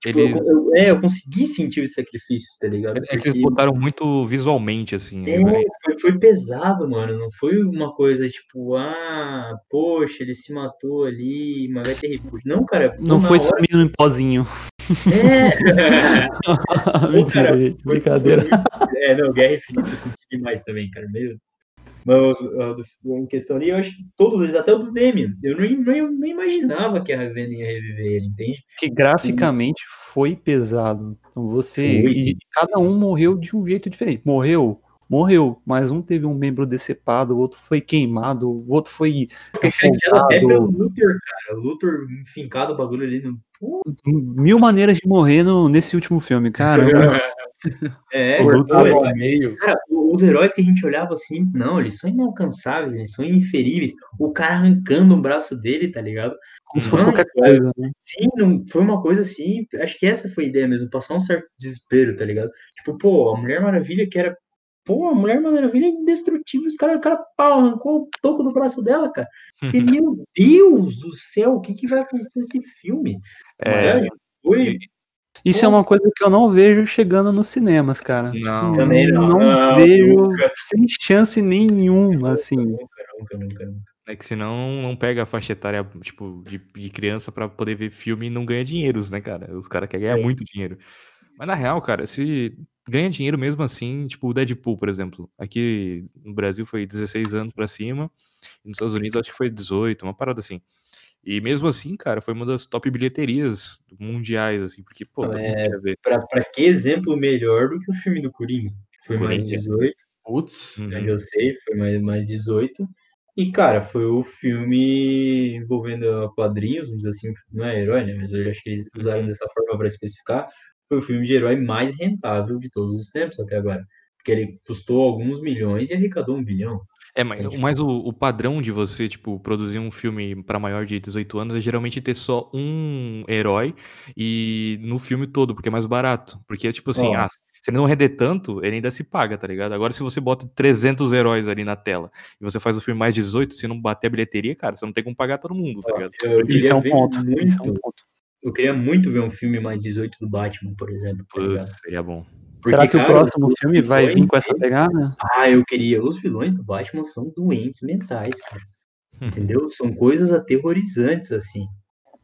Tipo, eles- eu, eu- é, eu consegui sentir os sacrifícios, tá ligado? É que eles Porque- botaram muito visualmente, assim. é, né? foi, foi pesado, mano. Não foi uma coisa tipo, ah, poxa, ele se matou ali, mas vai ter reboot. Não, cara. Não foi hora- sumindo em pozinho. É. Mentira, cara, gente, Foi- brincadeira. foi- É, não, Guerra Infinita eu senti demais também, cara. Meu Deus. Mas do- em questão ali, eu acho que todos eles, até o do Demian, eu nem, nem, nem imaginava que a Raven ia reviver ele, entende? Que graficamente foi pesado. Então você. Foi. E cada um morreu de um jeito diferente. Morreu, morreu, mas um teve um membro decepado, o outro foi queimado, o outro foi chateado até pelo. Luthor, cara. O Luthor enfincado o bagulho ali no. Mil maneiras de morrer no- nesse último filme, cara. É, O pô, Luthor ele- ao meio. Cara, o- os heróis que a gente olhava assim, não, eles são inalcançáveis, eles são inferíveis. O cara arrancando um braço dele, tá ligado? Como se fosse Não, qualquer coisa, né? Sim, não, foi uma coisa assim. Acho que essa foi a ideia mesmo, passar um certo desespero, tá ligado? Tipo, pô, a Mulher Maravilha que era. Pô, a Mulher Maravilha é indestrutível. Os cara, o cara pau, arrancou o toco do braço dela, cara. E, meu Deus do céu, o que, que vai acontecer nesse filme? É, foi. Isso é uma coisa que eu não vejo chegando nos cinemas, cara. Não. Também não. Não Não, vejo nunca. sem chance nenhuma, assim. Nunca, nunca, nunca, nunca. É que senão não pega a faixa etária, tipo, de, de criança pra poder ver filme e não ganha dinheiros, né, cara? Os caras querem ganhar É. muito dinheiro. Mas na real, cara, se ganha dinheiro mesmo assim, tipo o Deadpool, por exemplo. Aqui no Brasil foi 16 anos pra cima, nos Estados Unidos acho que foi 18, uma parada assim. E mesmo assim, cara, foi uma das top bilheterias mundiais, assim, porque, pô, É. Pra, pra que exemplo melhor do que o filme do Coringa? Foi mais Coringa. 18. Putz. Uhum. eu sei, foi mais, mais 18. E, cara, foi o filme envolvendo quadrinhos, vamos dizer assim, não é herói, né? Mas eu acho que eles usaram dessa forma para especificar. Foi o filme de herói mais rentável de todos os tempos até agora. Porque ele custou alguns milhões e arrecadou um bilhão. É, mas, mas o, o padrão de você, tipo, produzir um filme pra maior de 18 anos é geralmente ter só um herói e no filme todo, porque é mais barato. Porque é tipo assim, Ó. ah, se ele não render tanto, ele ainda se paga, tá ligado? Agora, se você bota 300 heróis ali na tela e você faz o filme mais 18, se não bater a bilheteria, cara, você não tem como pagar todo mundo, tá ligado? Eu Isso queria é um ponto. Isso é um muito. ponto. Eu queria muito ver um filme mais 18 do Batman, por exemplo. tá? Putz, seria bom. Será Porque, que o cara, próximo os filme vai vir com essa pegada? Ah, eu queria. Os vilões do Batman são doentes mentais, cara. Entendeu? São coisas aterrorizantes, assim.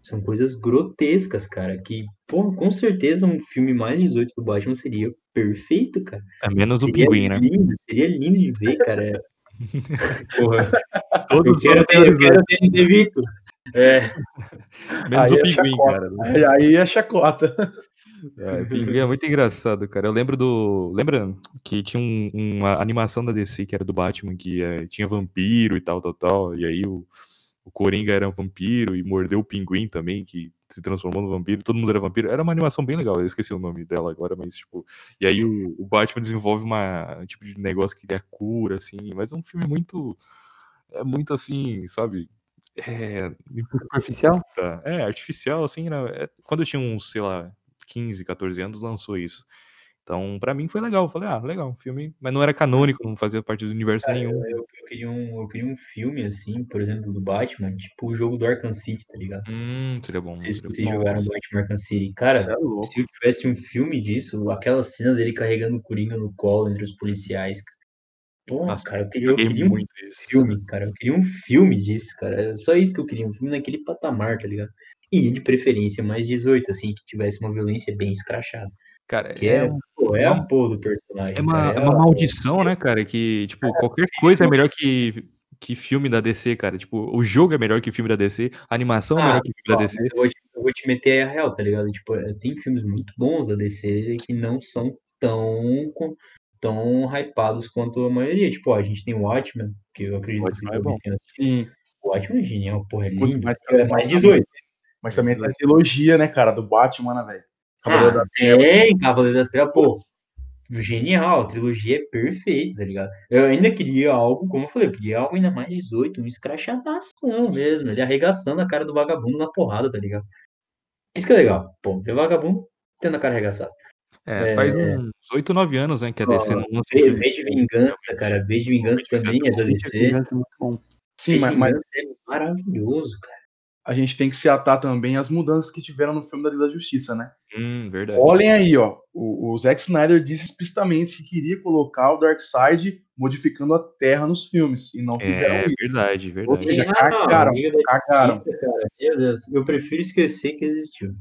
São coisas grotescas, cara. Que, pô, com certeza um filme mais 18 do Batman seria perfeito, cara. É menos o Seria pinguim, né? seria lindo de ver, cara. Porra, eu Todos são quero ter, eu quero ter ele DeVito. É, Menos Aí o é pinguim, chacota. cara. Aí, aí é chacota. É, o pinguim é muito engraçado, cara. Eu lembro do. Lembra que tinha um- uma animação da DC que era do Batman, que eh, tinha vampiro e tal, tal, tal. E aí o, o Coringa era um vampiro e mordeu o pinguim também, que se transformou no vampiro. Todo mundo era vampiro. Era uma animação bem legal. Eu esqueci o nome dela agora, mas tipo. E aí o, o Batman desenvolve uma um tipo de negócio que é cura, assim. Mas é um filme muito. É muito assim, sabe? É, Superficial? É, artificial, assim, né? É, Quando eu tinha uns, sei lá, 15, 14 anos, lançou isso. Então, pra mim foi legal. Eu Falei, ah, legal, filme. Mas não era canônico, não fazia parte do universo cara, nenhum. eu, eu queria um, eu queria um filme, assim, por exemplo, do Batman, tipo o jogo do Arkham City, tá ligado? Hum, seria bom. Seria vocês bom. jogaram Batman Arkham City. Cara, é se eu tivesse um filme disso, aquela cena dele carregando o Coringa no colo entre os policiais. Pô, Nossa, cara, eu queria, eu queria um filme, cara. Eu queria um filme disso, cara. É Só isso que eu queria, um filme naquele patamar, tá ligado? E de preferência mais 18, assim, que tivesse uma violência bem escrachada. Cara, Que é, é, pô, é a uma- porra do personagem. é uma, cara. é uma a- maldição, né, cara? Que, tipo, qualquer coisa é melhor que, que filme da DC, cara. Tipo, o jogo é melhor que filme da DC, a animação é Ah, melhor que filme ó, da DC. eu, vou te, eu vou te meter a real, tá ligado? Tipo, é, tem filmes muito bons da DC que não são tão, tão hypados quanto a maioria. Tipo, ó, a gente tem o Watchmen, que eu acredito que Watchmen vocês é bom. assistido. Sim. O Watchmen é genial, porra, é Muito lindo. mais- É mais 18. Mas também tem a trilogia, né, cara, do Batman, né, velho? Ah, Cavaleiro da tem Cavaleiro das Trevas, pô. genial, a trilogia é perfeita, tá ligado? Eu ainda queria algo, como eu falei, eu queria algo ainda mais 18, um escrachadação mesmo, ele arregaçando a cara do vagabundo na porrada, tá ligado? Isso que é legal, pô, ver vagabundo tendo a cara arregaçada. É, faz É. uns 8, 9 anos, né, que a DC Ó, não lança V, de Vingança, cara, V de Vingança também é da é DC. Vingança é muito bom. Sim, mas, mas Vingança é maravilhoso, cara. a gente tem que se atar também às mudanças que tiveram no filme da Liga da Justiça, né? Hum, verdade. Olhem aí, ó. O, o Zack Snyder disse explicitamente que queria colocar o Darkseid modificando a Terra nos filmes. E não fizeram É isso. verdade, Ou verdade. seja, Ah, cagaram, cagaram. Meu Deus, eu prefiro esquecer que existiu.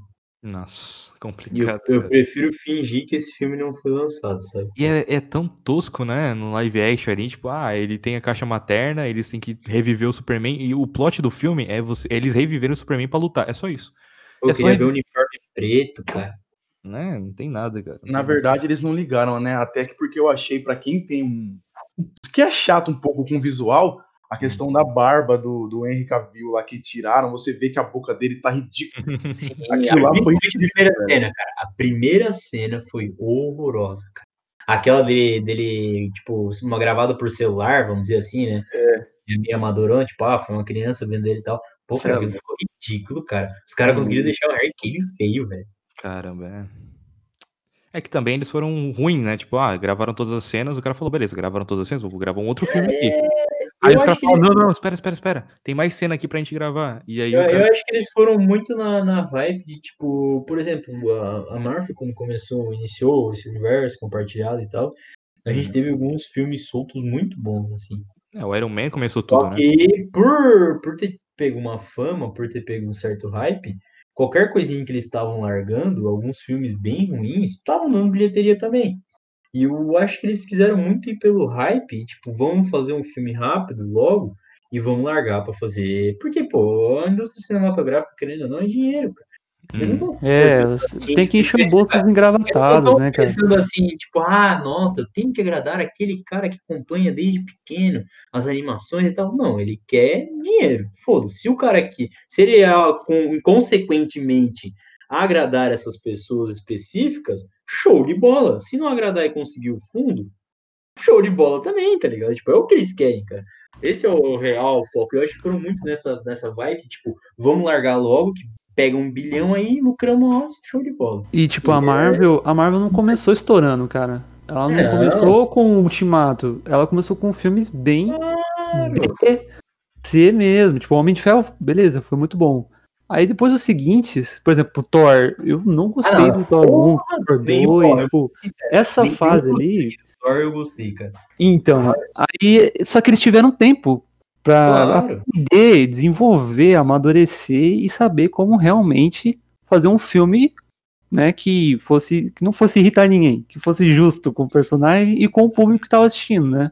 Nossa, eu, complicado. eu cara. prefiro fingir que esse filme não foi lançado, sabe? E é, é tão tosco, né? No live action ali, tipo, ah, ele tem a caixa materna, eles têm que reviver o Superman. E o plot do filme é você, eles reviverem o Superman pra lutar. É só isso. Eu É só queria ver ele- o uniforme preto, cara. Né? Não tem nada, cara. Na verdade, eles não ligaram, né? Até que porque eu achei, pra quem tem um. que é chato um pouco com o visual, a questão da barba do, do Henry Cavill lá que tiraram, você vê que a boca dele tá ridícula. Sim, Aquilo lá foi principalmente a primeira cena, cara. A primeira cena foi horrorosa, cara. Aquela dele, dele, tipo, uma gravada por celular, vamos dizer assim, né? É. Meio amadorão, tipo, ah, foi uma criança vendo ele e tal. Pô, cara, ficou ridículo, cara. Os caras conseguiram deixar o Harry Cave feio, velho. Caramba, é. É que também eles foram ruins, né? Tipo, ah, gravaram todas as cenas, o cara falou, beleza, gravaram todas as cenas, vou gravar um outro filme aqui. Aí Eu os caras que falam, não, não, espera, espera, espera. Tem mais cena aqui pra gente gravar. E aí Eu, cara... eu acho que eles foram muito na, na vibe de, tipo, por exemplo, a, a Marvel, quando começou, iniciou esse universo compartilhado e tal, a gente Uhum. teve alguns filmes soltos muito bons, assim. É, o Iron Man começou tudo, Só né? por, por ter pego uma fama, por ter pego um certo hype, qualquer coisinha que eles estavam largando, alguns filmes bem ruins, estavam dando bilheteria também. E eu acho que eles quiseram muito ir pelo hype, tipo, vamos fazer um filme rápido logo e vamos largar pra fazer. Porque, pô, a indústria cinematográfica, querendo ou não, é dinheiro, cara. Hum. É, assim, tem que encher engravatados, estão né, cara? pensando assim, tipo, ah, nossa, eu tenho que agradar aquele cara que acompanha desde pequeno as animações e tal. Não, ele quer dinheiro. Foda-se. Se o cara aqui, se ele, com- consequentemente, agradar essas pessoas específicas, show de bola. Se não agradar e conseguir o fundo, show de bola também, tá ligado? Tipo, é o que eles querem, cara. Esse é o real foco. Eu acho que foram muito nessa, nessa vibe, tipo, vamos largar logo, que pega um bilhão aí, lucramos alto, show de bola. E tipo, a Marvel, a Marvel não começou estourando, cara. Ela não Não. começou com o Ultimato, ela começou com filmes bem B, C mesmo. Tipo, Homem de Ferro, beleza, foi muito bom. Aí depois os seguintes, por exemplo, o Thor, eu não gostei Ah, do Thor 1, Porra, Thor nem 2, Thor, tipo, essa fase ali, Thor eu gostei, cara. então, aí, só que eles tiveram tempo pra Claro. aprender, desenvolver, amadurecer e saber como realmente fazer um filme, né, que fosse que não fosse irritar ninguém, que fosse justo com o personagem e com o público que tava assistindo, né?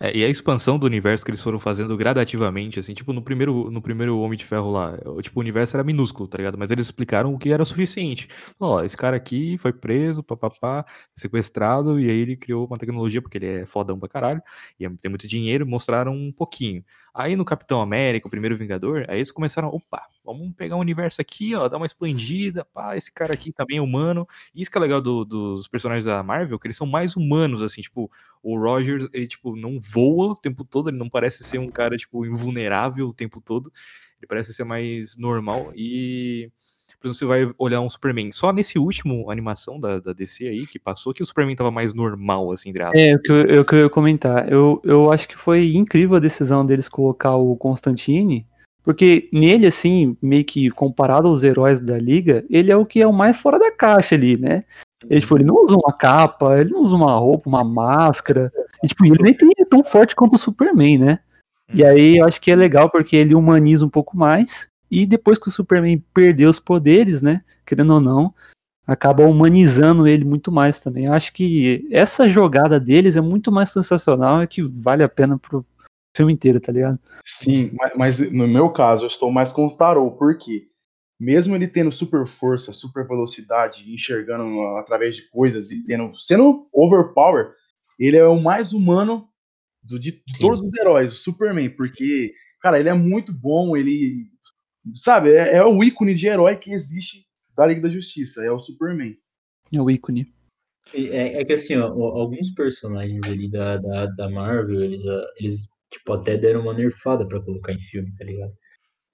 É, e a expansão do universo que eles foram fazendo gradativamente, assim, tipo, no primeiro, no primeiro Homem de Ferro lá, tipo, o universo era minúsculo, tá ligado? Mas eles explicaram o que era suficiente. Ó, esse cara aqui foi preso, papapá, sequestrado, e aí ele criou uma tecnologia, porque ele é fodão pra caralho, e é- tem muito dinheiro, mostraram um pouquinho. Aí no Capitão América, o primeiro Vingador, aí eles começaram, opa, vamos pegar um universo aqui, ó, dar uma expandida, pá, esse cara aqui também é humano. E isso que é legal do- dos personagens da Marvel, que eles são mais humanos, assim, tipo, o Rogers, ele, tipo, não voa o tempo todo, ele não parece ser um cara, tipo, invulnerável o tempo todo. Ele parece ser mais normal e... Por exemplo, você vai olhar um Superman. Só nesse último animação da, da DC aí, que passou, que o Superman tava mais normal, assim, entre aspas. É, o que eu, eu, eu ia comentar. Eu, eu acho que foi incrível a decisão deles colocar o Constantine, porque nele, assim, meio que comparado aos heróis da liga, ele é o que é o mais fora da caixa ali, né? Ele, tipo, ele não usa uma capa, ele não usa uma roupa, uma máscara. E, tipo, ele nem tem- é tão forte quanto o Superman, né? E aí eu acho que é legal porque ele humaniza um pouco mais. E depois que o Superman perdeu os poderes, né? Querendo ou não, acaba humanizando ele muito mais também. Eu acho que essa jogada deles é muito mais sensacional e que vale a pena pro filme inteiro, tá ligado? Sim, ma- mas no meu caso, eu estou mais com o Tarot, porque mesmo ele tendo super força, super velocidade, enxergando através de coisas e tendo, sendo overpower, ele é o mais humano do, de, de Sim. todos os heróis, o Superman, porque, cara, ele é muito bom, ele, sabe, é, é o ícone de herói que existe da Liga da Justiça, é o Superman. É o ícone. É, é que assim, ó, alguns personagens ali da, da, da Marvel, eles, ah, eles tipo, até deram uma nerfada pra colocar em filme, tá ligado?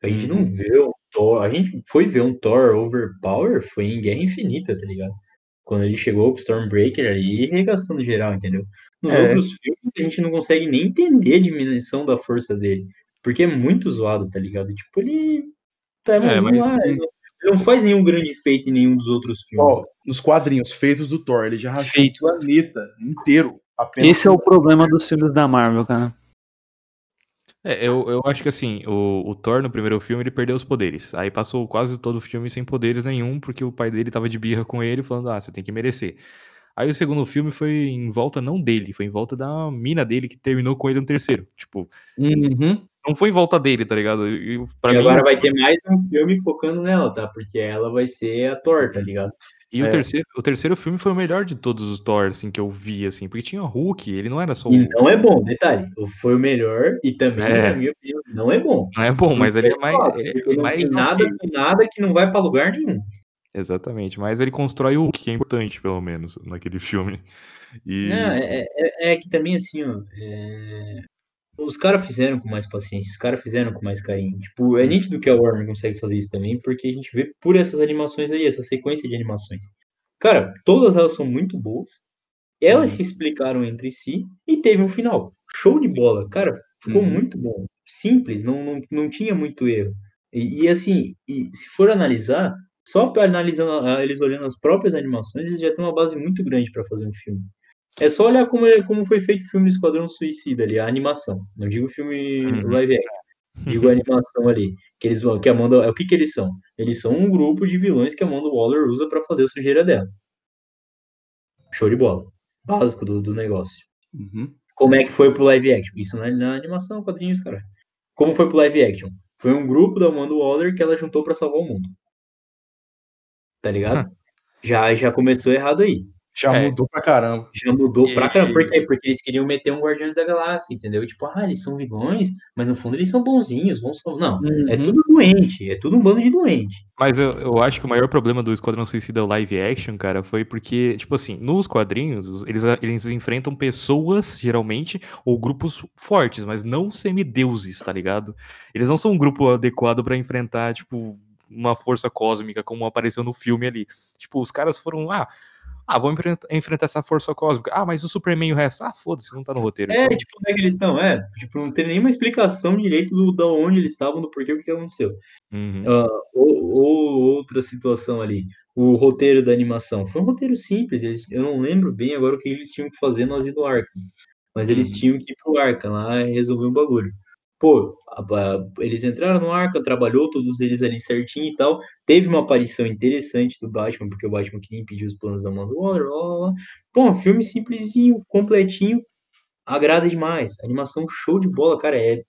A gente não Uhum. vê o Thor, a gente foi ver um Thor overpower foi em Guerra Infinita, tá ligado? Quando ele chegou com o Stormbreaker ali, regaçando geral, entendeu? Nos É. outros filmes, a gente não consegue nem entender a dimensão da força dele. Porque é muito zoado, tá ligado? Tipo, ele tá É, bonzinho mas- lá, ele não, faz nenhum grande feito em nenhum dos outros filmes. Ó, nos quadrinhos feitos do Thor, ele já rachou Feito. o planeta inteiro. Esse é o problema dos filmes da Marvel, cara. É, eu, eu acho que assim, o, o Thor no primeiro filme ele perdeu os poderes. Aí passou quase todo o filme sem poderes nenhum, porque o pai dele tava de birra com ele, falando, ah, você tem que merecer. Aí o segundo filme foi em volta não dele, foi em volta da mina dele que terminou com ele no terceiro. Tipo, Uhum. Não foi em volta dele, tá ligado? E, e mim, agora vai ter mais um filme focando nela, tá? Porque ela vai ser a Thor, tá ligado? E o, É. terceiro, o terceiro filme foi o melhor de todos os Thor, assim, que eu vi, assim, porque tinha o Hulk, ele não era só E um. não é bom, detalhe. Foi o melhor e também, É. na minha opinião, não é bom. Não é bom, mas ele é mais. É não mais tem nada com nada que não vai pra lugar nenhum. Exatamente, mas ele constrói o Hulk, que é importante, pelo menos, naquele filme. E. Não, é, é- é que também, assim, ó, é, os caras fizeram com mais paciência, os caras fizeram com mais carinho. Tipo, é Hum. nítido que a Warner consegue fazer isso também, porque a gente vê por essas animações aí, essa sequência de animações. Cara, todas elas são muito boas, elas Uhum. se explicaram entre si e teve um final. Show de bola, cara, ficou Uhum. muito bom. Simples, não, não, não tinha muito erro. E, e, assim, e se for analisar, só analisando eles olhando as próprias animações, eles já têm uma base muito grande para fazer um filme. É só olhar como, é- como foi feito o filme Esquadrão Suicida ali, a animação. Não digo filme Uhum. live action, digo a animação ali. Que eles vão, que Amanda, é o que que eles são? Eles são um grupo de vilões que a Amanda Waller usa para fazer a sujeira dela. Show de bola. Básico do, do negócio. Uhum. Como é que foi pro live action? Isso na, na animação, quadrinhos, cara. Como foi pro live action? Foi um grupo da Amanda Waller que ela juntou pra salvar o mundo. Tá ligado? já, já começou errado aí. Já É. mudou pra caramba. Já mudou pra E- caramba. Por quê? Porque eles queriam meter um Guardiões da Galáxia, entendeu? Tipo, ah, eles são vilões, mas no fundo eles são bonzinhos, vão. Não, é Uhum. tudo doente, é tudo um bando de doente. Mas eu, eu acho que o maior problema do Esquadrão Suicida live action, cara, foi porque, tipo assim, nos quadrinhos, eles, eles enfrentam pessoas, geralmente, ou grupos fortes, mas não semideuses, tá ligado? Eles não são um grupo adequado pra enfrentar, tipo, uma força cósmica, como apareceu no filme ali. Tipo, os caras foram, ah, ah, enfrenta- enfrentar essa força cósmica. Ah, mas o Superman e o resto? Ah, foda-se, não tá no roteiro. É, então. tipo, como é que eles estão? É, tipo, não teve nenhuma explicação direito do, da onde eles estavam, do porquê, o que aconteceu. Uhum. Ah, ou, ou outra situação ali, o roteiro da animação. Foi um roteiro simples, eles, eu não lembro bem agora o que eles tinham que fazer no Asilo Arkham. Mas eles Uhum. tinham que ir pro Arkham lá e resolver um bagulho. Pô, eles entraram no Arkham, trabalhou todos eles ali certinho e tal. Teve uma aparição interessante do Batman, porque o Batman queria impedir os planos da Amanda Waller, blá, blá, blá. Um filme simplesinho, completinho, agrada demais. Animação show de bola, cara, é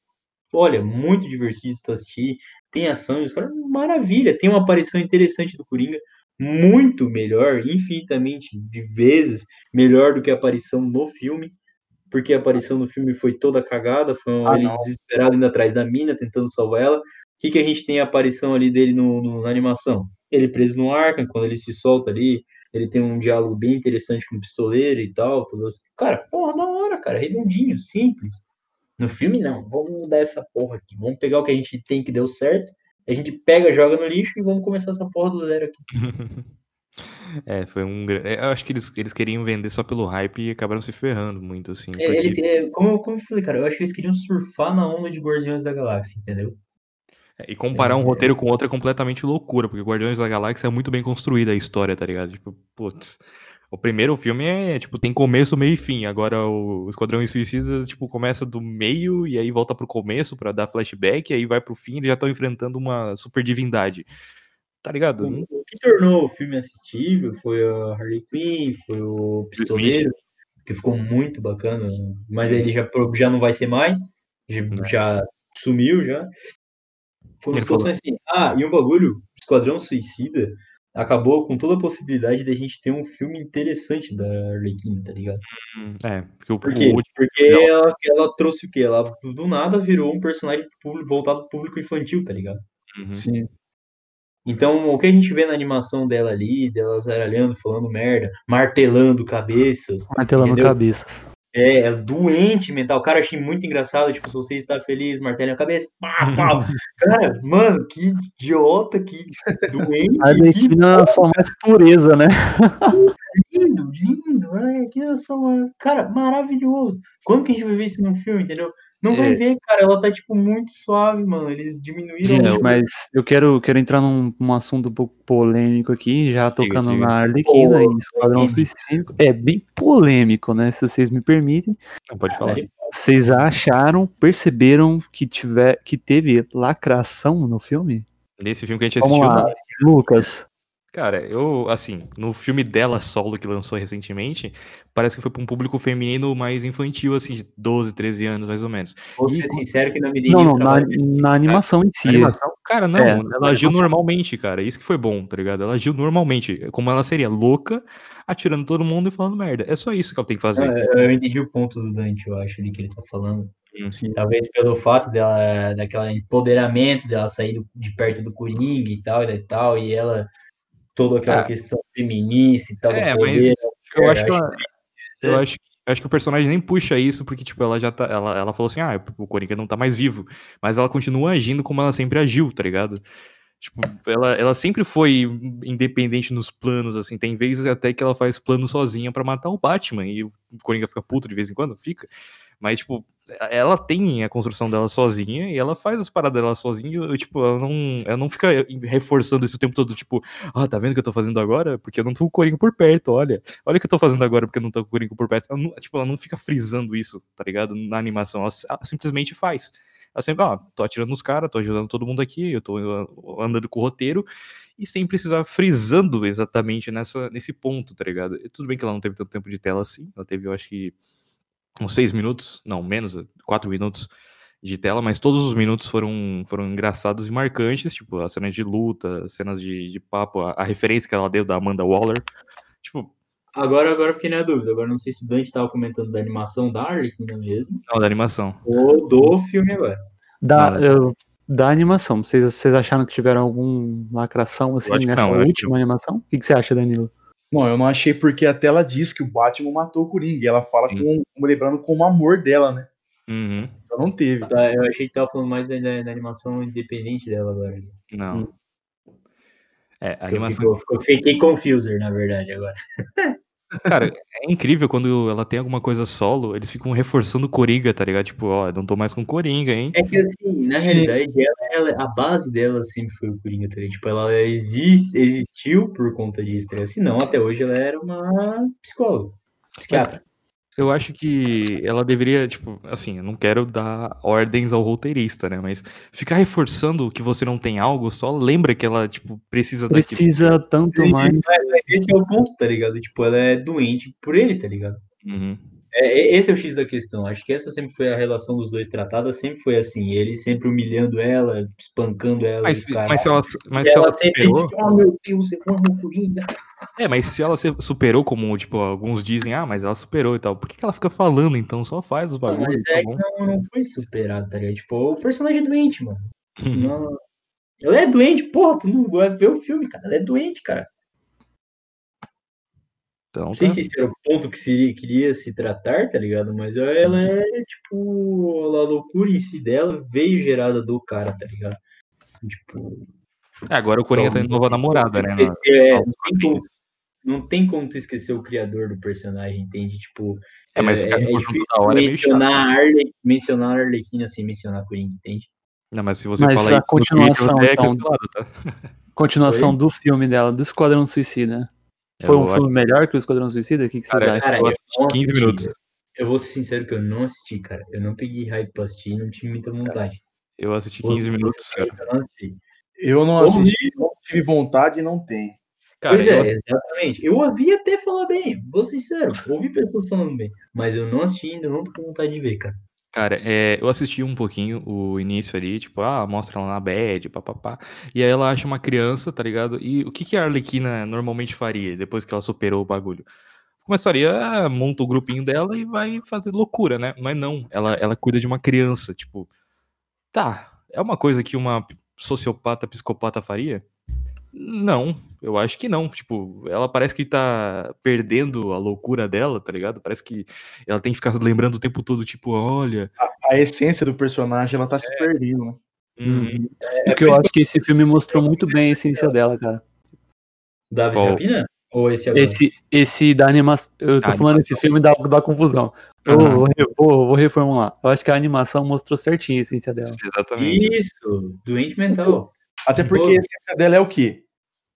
olha, muito divertido de assistir. Tem ação, os caras, maravilha. Tem uma aparição interessante do Coringa, muito melhor, infinitamente de vezes melhor do que a aparição no filme, porque a aparição no filme foi toda cagada, foi um, Ah, ele não. desesperado indo atrás da mina, tentando salvar ela. O que, que a gente tem a aparição ali dele no, no- na animação? Ele preso no Arkham, quando ele se solta ali, ele tem um diálogo bem interessante com o pistoleiro e tal, todas. Cara, porra, da hora, cara, redondinho, simples. No filme, não. Vamos mudar essa porra aqui. Vamos pegar o que a gente tem que deu certo. A gente pega, joga no lixo e vamos começar essa porra do zero aqui. É, foi um. é, Eu acho que eles, eles queriam vender só pelo hype e acabaram se ferrando muito, assim. É, porque- eles, é, como, eu- como eu falei, cara, eu acho que eles queriam surfar na onda de Guardiões da Galáxia, entendeu? É, E comparar um É. roteiro com outro é completamente loucura, porque Guardiões da Galáxia é muito bem construída a história, tá ligado? Tipo, putz. O primeiro filme é, tipo, tem começo, meio e fim. Agora o Esquadrão e Suicida, tipo, começa do meio e aí volta pro começo pra dar flashback, aí vai pro fim e eles já estão enfrentando uma super divindade. Tá ligado? Que tornou o filme assistível foi a Harley Quinn, foi o Pistoleiro, que ficou muito bacana, mas ele já, pro- já não vai ser mais, já, Não. já sumiu já. Foi uma assim, ah, e um bagulho, Esquadrão Suicida acabou com toda a possibilidade da gente ter um filme interessante da Harley Quinn, tá ligado? É, porque o, Por o quê? último- Porque ela, ela trouxe o quê? Ela do nada virou um personagem público- voltado pro público infantil, tá ligado? Uhum. Sim. Então, o que a gente vê na animação dela ali, dela zaralhando, falando merda, martelando cabeças, Martelando Entendeu? cabeças. é, é doente mental. Cara, achei muito engraçado, tipo, se você está feliz, martela a cabeça, pá, pá. Cara, mano, que idiota, que doente, A que Arlequina na sua mais pureza, né? lindo, lindo, né? Que é só, cara, maravilhoso. Quando que a gente vai ver isso num filme, entendeu? Não vai É. ver, cara, ela tá, tipo, muito suave, mano. Eles diminuíram Gente, o- mas eu quero, quero entrar num, num assunto um pouco polêmico aqui, já tocando diga. na Arlequina e. Esquadrão Suicídio. É bem polêmico, né? Se vocês me permitem. Não, pode falar. Vocês acharam, perceberam que, tiver, que teve lacração no filme? Nesse filme que a gente Vamos assistiu, lá, Lucas. Cara, eu, assim, no filme dela solo que lançou recentemente, parece que foi pra um público feminino mais infantil, assim, de 12, 13 anos, mais ou menos. Vou ser E- sincero que não me dei Não, não, na, na animação em si. Animação? Cara, não, É, ela agiu animação. normalmente, cara. Isso que foi bom, tá ligado? Ela agiu normalmente, como ela seria louca, atirando todo mundo e falando merda. É só isso que ela tem que fazer. Eu, eu entendi o ponto do Dante, eu acho, ali que ele tá falando. Hum. Talvez pelo fato dela, daquela empoderamento dela sair do- de perto do Coringa e tal, e tal, e ela, toda aquela Ah. questão feminista e tal, É, poder. mas eu é, acho que ela, é. Eu acho, eu acho que o personagem nem puxa isso, porque, tipo, ela já tá. Ela, ela falou assim, ah, o Coringa não tá mais vivo. Mas ela continua agindo como ela sempre agiu, tá ligado? Tipo, ela, ela sempre foi independente nos planos, assim. Tem vezes até que ela faz plano sozinha pra matar o Batman. E o Coringa fica puto de vez em quando, fica. Mas, tipo, ela tem a construção dela sozinha e ela faz as paradas dela sozinha. e, tipo, ela não, ela não fica reforçando isso o tempo todo, tipo, ah, tá vendo o que eu tô fazendo agora? Porque eu não tô com o Coringa por perto, olha. Olha o que eu tô fazendo agora porque eu não tô com o Coringa por perto. Ela não, tipo, ela não fica frisando isso, tá ligado? Na animação. Ela, ela simplesmente faz. Ela sempre, ó, tô atirando nos caras, tô ajudando todo mundo aqui, eu tô andando com o roteiro. E sem precisar frisando exatamente nessa, nesse ponto, tá ligado? E tudo bem que ela não teve tanto tempo de tela assim. Ela teve, eu acho que, uns seis minutos, não, menos, quatro minutos de tela, mas todos os minutos foram, foram engraçados e marcantes, tipo, as cenas de luta, as cenas de, de papo, a, a referência que ela deu da Amanda Waller. Tipo, Agora, agora eu fiquei na dúvida. Agora não sei se o Dante tava comentando da animação da Arlequina mesmo, não, da animação. ou do filme agora. Da, eu- da animação, vocês, vocês acharam que tiveram alguma lacração assim nessa não, eu acho última animação? O que, que você acha, Danilo? Não, eu não achei porque até ela diz que o Batman matou o Coringa. E ela fala Sim. com, lembrando com o amor dela, né? Uhum, Então não teve. Tá, eu achei que tava falando mais da, da- da animação independente dela agora. não. Hum. É, a Eu, animação. fico- eu fiquei confuser, na verdade, agora. Cara, é incrível quando ela tem alguma coisa solo, eles ficam reforçando o Coringa, tá ligado? Tipo, ó, não tô mais com Coringa, hein? É que assim, na Sim. realidade, ela, ela- a base dela sempre foi o Coringa, tá ligado? Tipo, ela existe, existiu por conta disso, tá ligado? Senão, até hoje, ela era uma psicóloga, psiquiatra. Eu acho que ela deveria, tipo, assim, eu não quero dar ordens ao roteirista, né? Mas ficar reforçando que você não tem algo, só lembra que ela, tipo, precisa daquilo. Precisa tanto E- mais. mas- mas esse é o ponto, tá ligado? Tipo, ela é doente por ele, tá ligado? Uhum. É, é- esse é o X da questão. Acho que essa sempre foi a relação dos dois tratados, sempre foi assim. Ele sempre humilhando ela, espancando ela. Mas, e mas se ela, mas E se ela ela sempre, superou. oh meu Deus, eu amo o Coringa. É, mas se ela se superou, como, tipo, alguns dizem, ah, mas ela superou e tal. Por que, que ela fica falando, então? Só faz os Não, mas bagulhos, tá é que bom? não, não foi superado, tá ligado? Tipo, o personagem é doente, mano. Não- Ela é doente, porra, tu não vai ver o filme, cara. Ela é doente, cara. Então, Não sei tá. se esse era o ponto que se queria se tratar, tá ligado? Mas ela é, tipo, a loucura em si dela veio gerada do cara, tá ligado? Tipo, É, agora o Coringa tá indo nova namorada, né? na- esquecer, é, não, tem como, não tem como tu esquecer o criador do personagem, entende? Tipo, É, mas ficar é, difícil da hora é meio mencionar a Arle, mencionar a Arlequina sem mencionar a Coringa, entende? Não, mas se você Mas fala a isso continuação, é então. cancelado, tá? Continuação do filme dela, do Esquadrão Suicida. Foi Eu um acho- filme melhor que o Esquadrão Suicida? O que, que vocês Cara, acham? Cara, eu eu assisti não 15 assisti, minutos. Eu vou ser sincero que eu não assisti, cara. Eu não peguei hype pra assistir e não tive muita vontade. Eu assisti Vou 15 ser minutos, cara. que eu não assisti. Eu não assisti, não tive vontade e não tenho. Cara, pois eu- é, exatamente. Eu ouvi até falar bem, vou ser sincero. Ouvi pessoas falando bem, mas eu não assisti ainda, não tô com vontade de ver, cara. Cara, é, eu assisti um pouquinho o início ali, tipo, ah, mostra ela na bed, papapá. E aí ela acha uma criança, tá ligado? E o que, que a Arlequina normalmente faria depois que ela superou o bagulho? Começaria, monta o grupinho dela e vai fazer loucura, né? Mas não, ela, ela cuida de uma criança, tipo, tá, é uma coisa que uma sociopata, psicopata faria? Não, eu acho que não. Tipo, ela parece que tá perdendo a loucura dela, tá ligado? Parece que ela tem que ficar lembrando o tempo todo, tipo, olha. A, a essência do personagem, ela tá se perdendo, né? hum, É, Porque eu acho que esse filme mostrou muito bem a essência dela, cara. David Qual? Rapina? Ou esse agora? Esse, esse da animação. Eu tô A falando esse filme da, da confusão. Eu Aham. vou, vou, vou reformular. Eu acho que a animação mostrou certinho a essência dela. Exatamente. Isso, doente mental. Até porque Pô. a essência dela é o quê?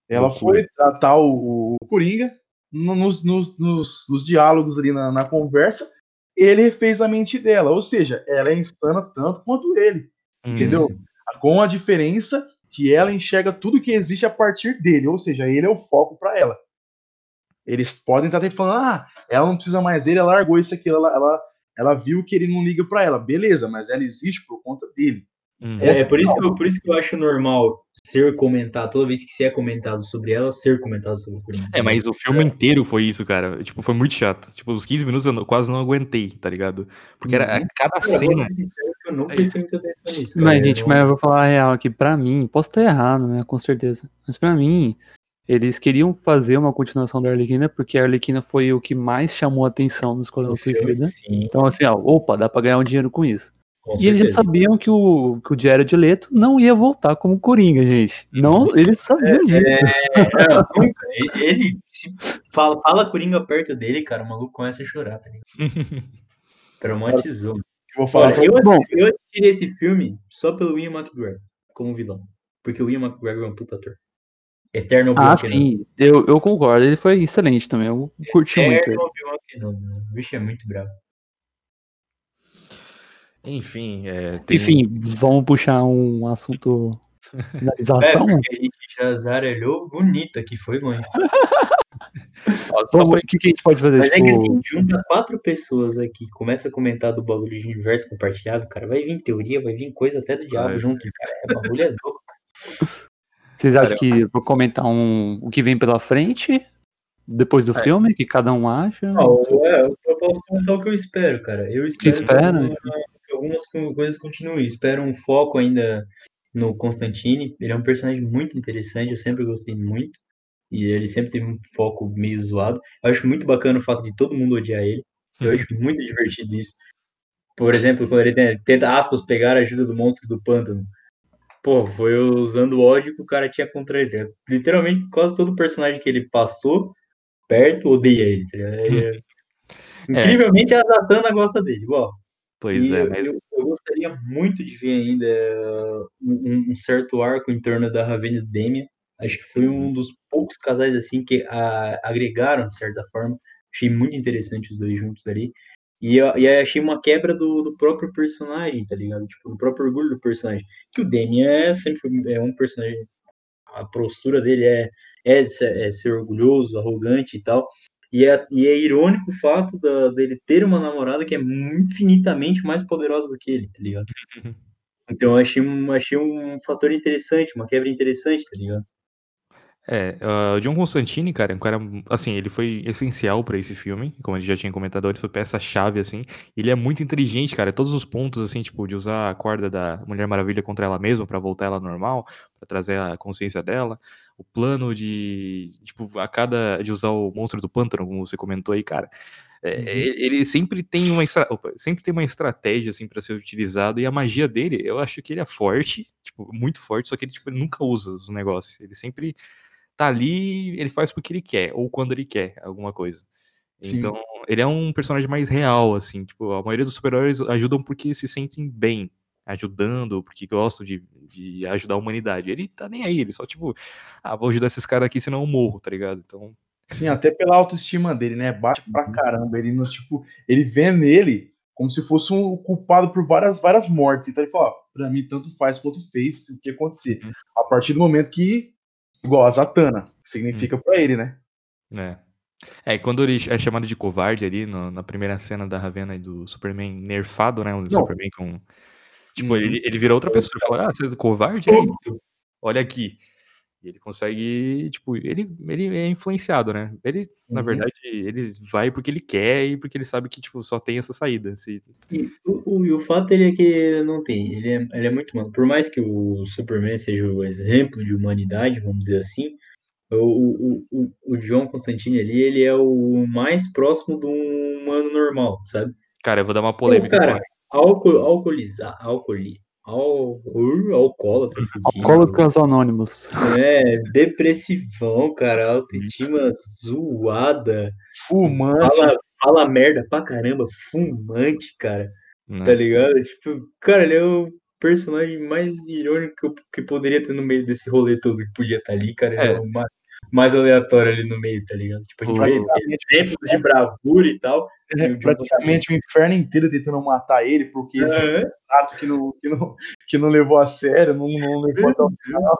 Ela foi tratar o, o Coringa no- nos, nos, nos, nos diálogos ali na, na conversa, ele fez a mente dela, ou seja, ela é insana tanto quanto ele, Hum, entendeu? Com a diferença que ela enxerga tudo que existe a partir dele, ou seja, ele é o foco para ela. Eles podem estar até falando, ah, ela não precisa mais dele, ela largou isso aqui, ela, ela, ela viu que ele não liga para ela, beleza, mas ela existe por conta dele. hum. É, é por, isso que eu, por isso que eu acho normal ser comentado, toda vez que se é comentado sobre ela, ser comentado sobre o Coringa. É, mas o filme inteiro foi isso, cara. Tipo, foi muito chato. Tipo, os 15 minutos eu não- quase não aguentei, tá ligado? Porque era Uhum. cada cena. eu não É prestei muita atenção nisso. Mas, gente, mas eu vou falar a real aqui. Pra mim, posso estar errado, né? Com certeza. Mas pra mim, eles queriam fazer uma continuação da Arlequina porque a Arlequina foi o que mais chamou a atenção no Esquadrão Suicida. Sim, Então, assim, ó, opa, dá pra ganhar um dinheiro com isso. com E eles já certeza. sabiam que o, que o Jared Leto não ia voltar como Coringa, gente. Não, eles sabiam disso. É, não, nunca. Ele, ele se fala, fala Coringa perto dele, cara, o maluco começa a chorar, tá ligado? Traumatizou. Eu vou falar Olha, eu, assisti, eu assisti esse filme só pelo Ian McGregor como vilão. Porque o Ian McGregor é um puta ator. Eterno Ah, Obi-Wan Kenobi. sim, eu, eu concordo. Ele foi excelente também. Eu curti muito ele. Eterno Obi-Wan Kenobi. O bicho é muito bravo. Enfim, é, tem- Enfim, vamos puxar um assunto É, finalização. porque a gente já zarelhou bonita que foi pra- o que, que a gente pode fazer? Mas é que Tipo, assim, junta quatro pessoas aqui, começa a comentar do bagulho de universo compartilhado, cara, vai vir teoria, vai vir coisa até do diabo Vai. junto, cara. É bagulho é louco. vocês acham que vou comentar um, o que vem pela frente? Depois do É. filme, que cada um acha? Não, é, eu posso comentar o que eu espero, cara. Eu espero espera? que algumas co- coisas continuem. Espero um foco ainda no Constantine. Ele é um personagem muito interessante, eu sempre gostei muito. E ele sempre teve um foco meio zoado. Eu acho muito bacana o fato de todo mundo odiar ele. Eu acho muito divertido isso. Por exemplo, quando ele tenta, tenta, aspas, pegar a ajuda do monstro do pântano. Pô, foi usando o ódio que o cara tinha contra ele. Literalmente, quase todo personagem que ele passou perto odeia ele. tá ligado? É- Incrivelmente, a Zatanna gosta dele. Ó, Pois e é, mas. eu- eu gostaria muito de ver ainda um, um certo arco em torno da Ravena e do Demian. Acho que foi Uhum. um dos poucos casais assim que a- agregaram, de certa forma. Achei muito interessante os dois juntos ali. E, eu- e aí achei uma quebra do, do próprio personagem, tá ligado? Tipo, do próprio orgulho do personagem. Que o Demian é sempre foi- é um personagem. A postura dele é, é, ser, é ser orgulhoso, arrogante e tal. E é, e é irônico o fato da, dele ter uma namorada que é infinitamente mais poderosa do que ele, tá ligado? Então achei um, achei um fator interessante, uma quebra interessante, tá ligado? É, ah, o John Constantine, cara, é um cara, assim, ele foi essencial pra esse filme, como a gente já tinha comentado, ele foi peça-chave, assim, ele é muito inteligente, cara, todos os pontos, assim, tipo, de usar a corda da Mulher Maravilha contra ela mesma pra voltar ela normal, pra trazer a consciência dela, o plano de, tipo, a cada, de usar o monstro do pântano, como você comentou aí, cara, é, Uhum. ele sempre tem uma estra- opa, sempre tem uma estratégia assim para ser utilizado e a magia dele, eu acho que ele é forte, tipo, muito forte, só que ele tipo, ele nunca usa os negócios. Ele sempre tá ali, ele faz porque ele quer ou quando ele quer alguma coisa. Sim. Então, ele é um personagem mais real assim, tipo, a maioria dos super-heróis ajudam porque se sentem bem ajudando, porque gostam de, de ajudar a humanidade. Ele tá nem aí, ele só tipo, ah, vou ajudar esses caras aqui senão eu morro, tá ligado? Então, Sim, até pela autoestima dele, né? Bate pra caramba. Ele, tipo, ele vê nele como se fosse um culpado por várias, várias mortes. Então ele fala, ó, pra mim tanto faz quanto fez o que acontecer. Uhum. A partir do momento que, igual a Zatanna, significa pra ele, né? É. É, e quando ele é chamado de covarde ali no- na primeira cena da Ravena e do Superman nerfado, né? O Não. Superman com. Tipo, Uhum. ele, ele vira outra pessoa. Ele fala, ah, você é covarde? Aí, olha aqui. E ele consegue, tipo, ele, ele é influenciado, né? Ele, na Uhum. verdade, ele vai porque ele quer e porque ele sabe que, tipo, só tem essa saída. Se... E o, e o fato ele é que não tem, ele é, ele é muito humano. Por mais que o Superman seja o exemplo de humanidade, vamos dizer assim, o, o, o, o John Constantine ali, ele é o mais próximo de um humano normal, sabe? Cara, eu vou dar uma Pô, polêmica. cara, agora. álcool, alcoolizar, alcooli, al, ur- alcoólatra. Alcoólicos Anônimos. É, depressivão, cara, autoestima zoada, Fumante. fala, fala merda pra caramba, fumante, cara. né? Tá ligado? Tipo, cara, ele é o personagem mais irônico que, eu- que poderia ter no meio desse rolê todo que podia estar ali, cara. Ele é, É. o mais, aleatório ali no meio, tá ligado? Tipo, a gente vê exemplos de bravura e tal. É, E o praticamente o inferno inteiro tentando matar ele, porque ele Aham. é um ato que não, que, não, que não levou a sério, não, não levou até o final.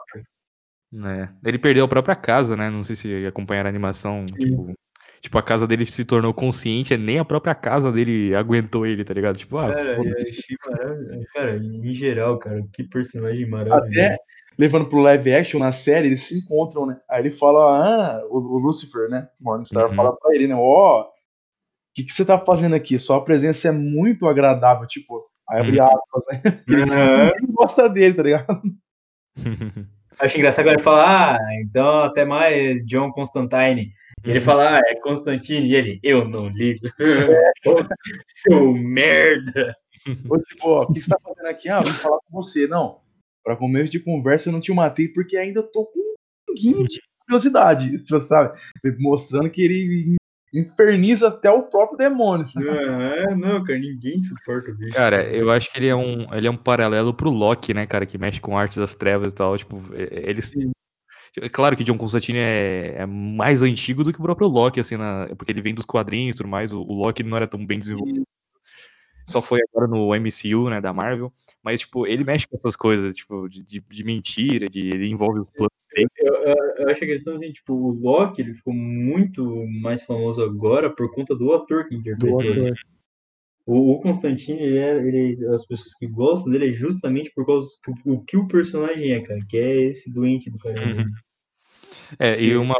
né? Ele perdeu a própria casa, né? Não sei se acompanharam a animação. Tipo, tipo, a casa dele se tornou consciente, nem a própria casa dele aguentou ele, tá ligado? Tipo, ah, Cara, eu foda-se. achei maravilhoso. Cara, em geral, cara, que personagem maravilhoso. Até levando pro live action na série, eles se encontram, né? Aí ele fala, ah, o, o Lucifer, né? Morningstar Uhum. fala pra ele, né? Ó, o que, que você tá fazendo aqui? Sua presença é muito agradável, tipo, aí abre Uhum. aspas, né? Aham. Ele gosta dele, tá ligado? Acho engraçado quando ele fala, ah, então até mais, John Constantine. E ele fala, ah, é Constantine. E ele, eu não ligo. Seu merda. Ou tipo, ó, o que você tá fazendo aqui? Ah, vim falar com você. Não, pra começo de conversa eu não te matei porque ainda tô com um pinguinho de curiosidade, você sabe? Mostrando que ele inferniza até o próprio demônio. Ah, não, cara, ninguém suporta o bicho. Cara, eu acho que ele é um, ele é um paralelo pro Loki, né, cara, que mexe com arte das trevas e tal. Tipo, é- eles. É claro que John Constantine é, é mais antigo do que o próprio Loki, assim, na, porque ele vem dos quadrinhos e tudo mais. O, o Loki não era tão bem desenvolvido. Só foi agora no MCU, né, da Marvel. Mas, tipo, ele mexe com essas coisas, tipo, de, de, de mentira, de, ele envolve os planos dele. Eu, eu- eu acho a questão assim, tipo, o Loki ele ficou muito mais famoso agora por conta do ator que interpretou. assim. O, o Constantine, ele é, ele, as pessoas que gostam dele é justamente por causa do o que o personagem é, cara, que é esse doente do caramba. Uhum. É, e uma,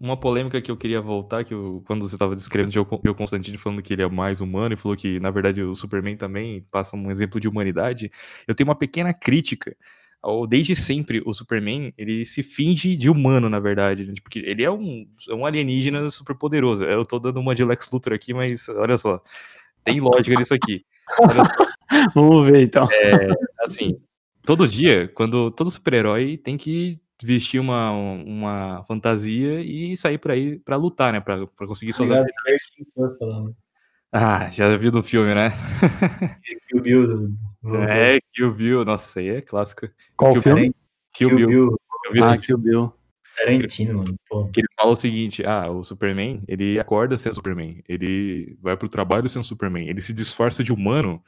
uma polêmica que eu queria voltar, que eu- quando você estava descrevendo o Joe Constantine falando que ele é mais humano e falou que, na verdade, o Superman também passa um exemplo de humanidade, eu tenho uma pequena crítica. Ao, desde sempre, o Superman, ele se finge de humano, na verdade, né? porque ele é um, é um alienígena super poderoso. Eu tô dando uma de Lex Luthor aqui, mas olha só, tem lógica nisso aqui. Vamos ver então. assim, todo dia, quando todo super-herói tem que vestir uma, uma fantasia e sair por aí pra lutar, né? Pra, pra conseguir suas Obrigado, habilidades. falando. Ah, já viu no filme, né? Kill Bill do- do- É, Kill Bill. Nossa, aí é clássico. Qual Kill filme? Kill, Kill Bill. Bill, Eu vi Ah, Kill Bill. Tarantino, mano. Pô. que ele fala o seguinte: ah, o Superman, ele acorda sendo Superman, ele vai pro trabalho sendo Superman, ele se disfarça de humano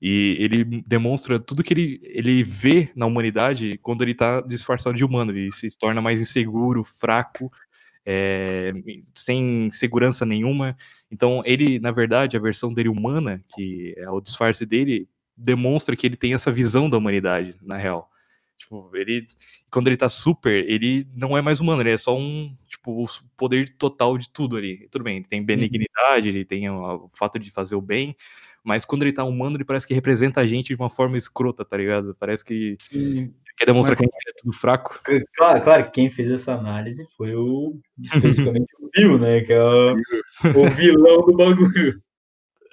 e ele demonstra tudo que ele, ele vê na humanidade quando ele tá disfarçado de humano, ele se torna mais inseguro, fraco, é, sem segurança nenhuma. Então, ele, na verdade, a versão dele humana, que é o disfarce dele, demonstra que ele tem essa visão da humanidade, na real. Tipo, ele, quando ele tá super, ele não é mais humano, ele é só um, tipo, o poder total de tudo ali. Tudo bem, ele tem benignidade, ele tem o, o fato de fazer o bem, mas quando ele tá humano, ele parece que representa a gente de uma forma escrota, tá ligado? Parece que quer demonstrar Mas- que a gente é tudo fraco. Claro, claro, que quem fez essa análise foi o especificamente o Bill, né? Que é o, o vilão do bagulho.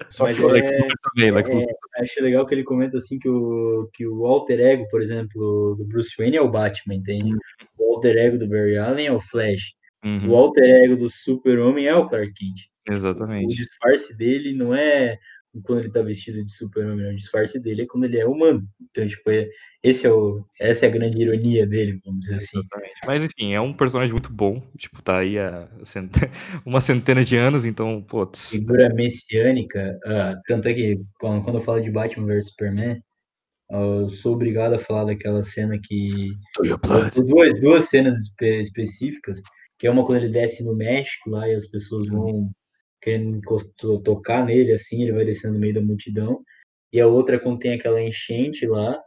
Só Mas que é- Lex Luthor também, Lex é, Luthor. Acho legal que ele comenta assim que o, que o alter ego, por exemplo, do Bruce Wayne é o Batman, entende? O alter ego do Barry Allen é o Flash. Uhum, O alter ego do Super-Homem é o Clark Kent. O exatamente. disfarce dele não é quando ele tá vestido de super-homem, não. o disfarce dele é quando ele é humano. Então, tipo, é, esse é o, essa é a grande ironia dele, vamos dizer assim. Exatamente. Mas enfim, é um personagem muito bom. Tipo, tá aí há cent... uma centena de anos, então, putz. Figura messiânica, ah, tanto é que quando, eu falo de Batman vs Superman, ah, eu sou obrigado a falar daquela cena que. Duas, duas cenas espe- específicas, que é uma quando ele desce no México lá e as pessoas vão querendo encosto- tocar nele, assim, ele vai descendo no meio da multidão. E a outra é quando tem aquela enchente lá,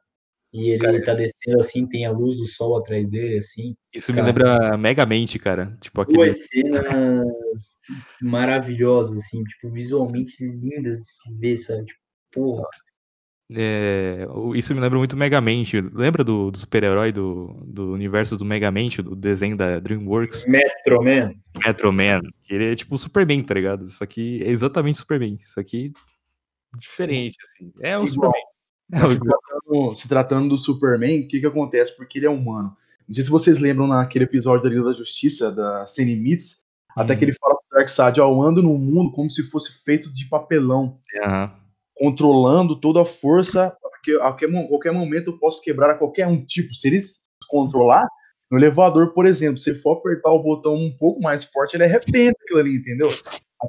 E ele Cara, tá descendo assim, tem a luz do sol atrás dele, assim. Isso me Cara. lembra Megamente, cara. Tipo aquele. Duas cenas maravilhosas, assim, tipo, visualmente lindas de se ver, sabe? Tipo, porra. É, isso me lembra muito Megamente. Lembra do, do super-herói do, do universo do Megamente, do desenho da DreamWorks? Metro Man. Metro Man. Ele é tipo o Superman, tá ligado? Isso aqui é exatamente Superman. Isso aqui diferente, assim. É o Igual. Superman. É o se, tratando, se tratando do Superman, o que que acontece? Porque ele é humano. Não sei se vocês lembram naquele episódio da Liga da Justiça, da Sem Limites, até Uhum. que ele fala pro Darkseid, ó, eu ando no mundo como se fosse feito de papelão, Aham. Controlando toda a força, porque a qualquer, mo- qualquer momento eu posso quebrar a qualquer um. Tipo, se ele se controlar, no elevador, por exemplo, se ele for apertar o botão um pouco mais forte, ele arrebenta aquilo ali, entendeu?